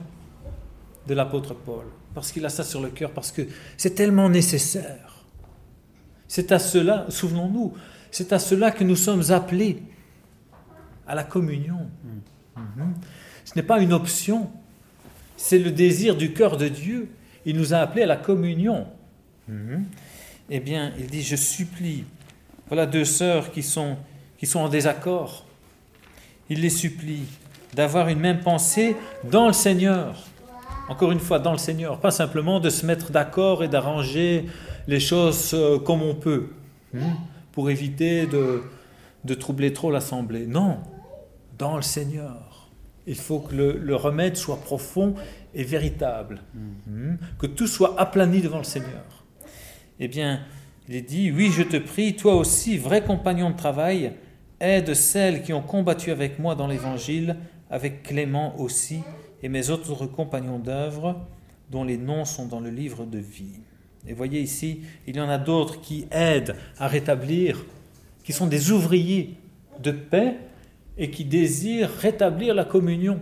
de l'apôtre Paul, parce qu'il a ça sur le cœur, parce que c'est tellement nécessaire. C'est à cela, souvenons-nous, c'est à cela que nous sommes appelés, à la communion. Mhm. Ce n'est pas une option, c'est le désir du cœur de Dieu. Il nous a appelés à la communion. Mhm. Eh bien, il dit, je supplie. Voilà deux sœurs qui sont, qui sont en désaccord. Il les supplie d'avoir une même pensée dans le Seigneur encore une fois, dans le Seigneur, pas simplement de se mettre d'accord et d'arranger les choses euh, comme on peut, hein, pour éviter de, de troubler trop l'assemblée. Non, dans le Seigneur. Il faut que le, remède soit profond et véritable, hein, que tout soit aplani devant le Seigneur. Eh bien, Il est dit, oui, je te prie, toi aussi, vrai compagnon de travail, aide celles qui ont combattu avec moi dans l'Évangile, avec Clément aussi, et mes autres compagnons d'œuvre, dont les noms sont dans le livre de vie. Et voyez ici, il y en a d'autres qui aident à rétablir, qui sont des ouvriers de paix et qui désirent rétablir la communion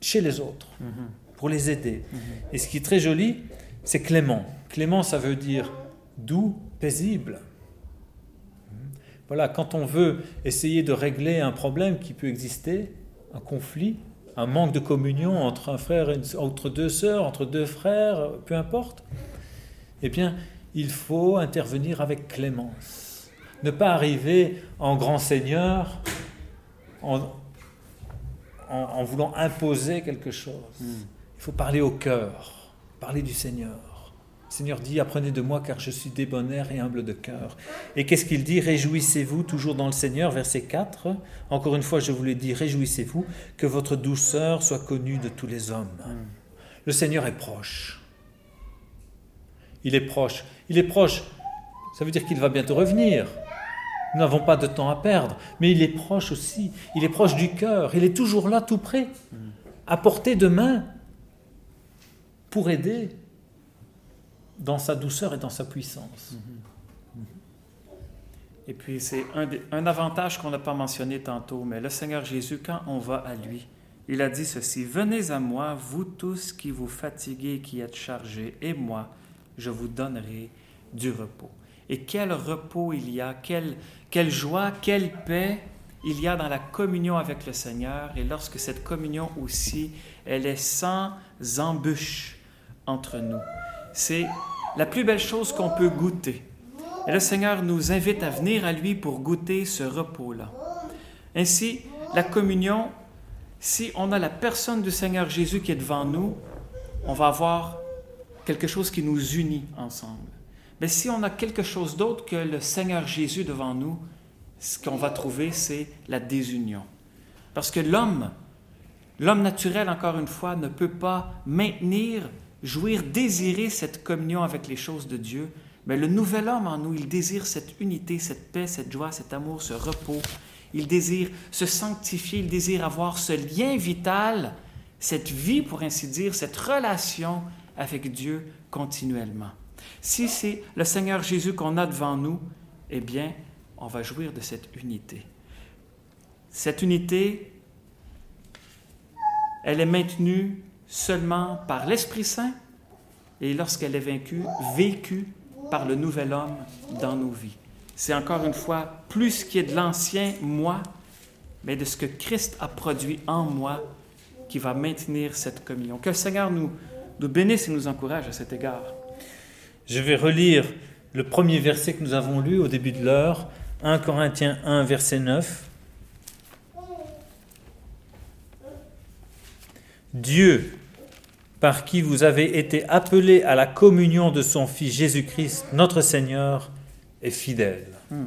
chez les autres, pour les aider. Et ce qui est très joli, c'est Clément. Clément, ça veut dire doux, paisible. Voilà, quand on veut essayer de régler un problème qui peut exister, un conflit, un manque de communion entre un frère, entre deux sœurs, entre deux frères, peu importe, eh bien, il faut intervenir avec clémence. Ne pas arriver en grand seigneur en, en, voulant imposer quelque chose. Hmm. Il faut parler au cœur, parler du Seigneur. Le Seigneur dit, apprenez de moi car je suis débonnaire et humble de cœur. Et qu'est-ce qu'il dit? Réjouissez-vous toujours dans le Seigneur, verset 4. Encore une fois, je vous l'ai dit, réjouissez-vous, que votre douceur soit connue de tous les hommes. Le Seigneur est proche. Il est proche. Il est proche. Ça veut dire qu'il va bientôt revenir. Nous n'avons pas de temps à perdre, mais il est proche aussi. Il est proche du cœur. Il est toujours là, tout près, à portée de main, pour aider dans sa douceur et dans sa puissance. Et puis c'est un, un, avantage qu'on n'a pas mentionné tantôt, mais le Seigneur Jésus, quand on va à lui, il a dit ceci, Venez à moi, vous tous qui vous fatiguez et qui êtes chargés, et moi, je vous donnerai du repos. Et quel repos il y a, quelle, joie, quelle paix il y a dans la communion avec le Seigneur. Et lorsque cette communion aussi, elle est sans embûche entre nous. C'est la plus belle chose qu'on peut goûter. Et le Seigneur nous invite à venir à lui pour goûter ce repos-là. Ainsi, la communion, si on a la personne du Seigneur Jésus qui est devant nous, on va avoir quelque chose qui nous unit ensemble. Mais si on a quelque chose d'autre que le Seigneur Jésus devant nous, ce qu'on va trouver, c'est la désunion. Parce que l'homme, l'homme naturel, encore une fois, ne peut pas maintenir jouir, désirer cette communion avec les choses de Dieu, mais le nouvel homme en nous, il désire cette unité, cette paix, cette joie, cet amour, ce repos. Il désire se sanctifier, il désire avoir ce lien vital, cette vie, pour ainsi dire, cette relation avec Dieu continuellement. Si c'est le Seigneur Jésus qu'on a devant nous, eh bien, on va jouir de cette unité. Cette unité, elle est maintenue seulement par l'Esprit Saint et lorsqu'elle est vaincue, vécue par le nouvel homme dans nos vies. C'est encore une fois plus ce qui est de l'ancien moi, mais de ce que Christ a produit en moi qui va maintenir cette communion. Que le Seigneur nous, bénisse et nous encourage à cet égard. Je vais relire le premier verset que nous avons lu au début de l'heure, 1 Corinthiens 1, verset 9. Dieu, par qui vous avez été appelés à la communion de son Fils Jésus-Christ, notre Seigneur, est fidèle. Hmm.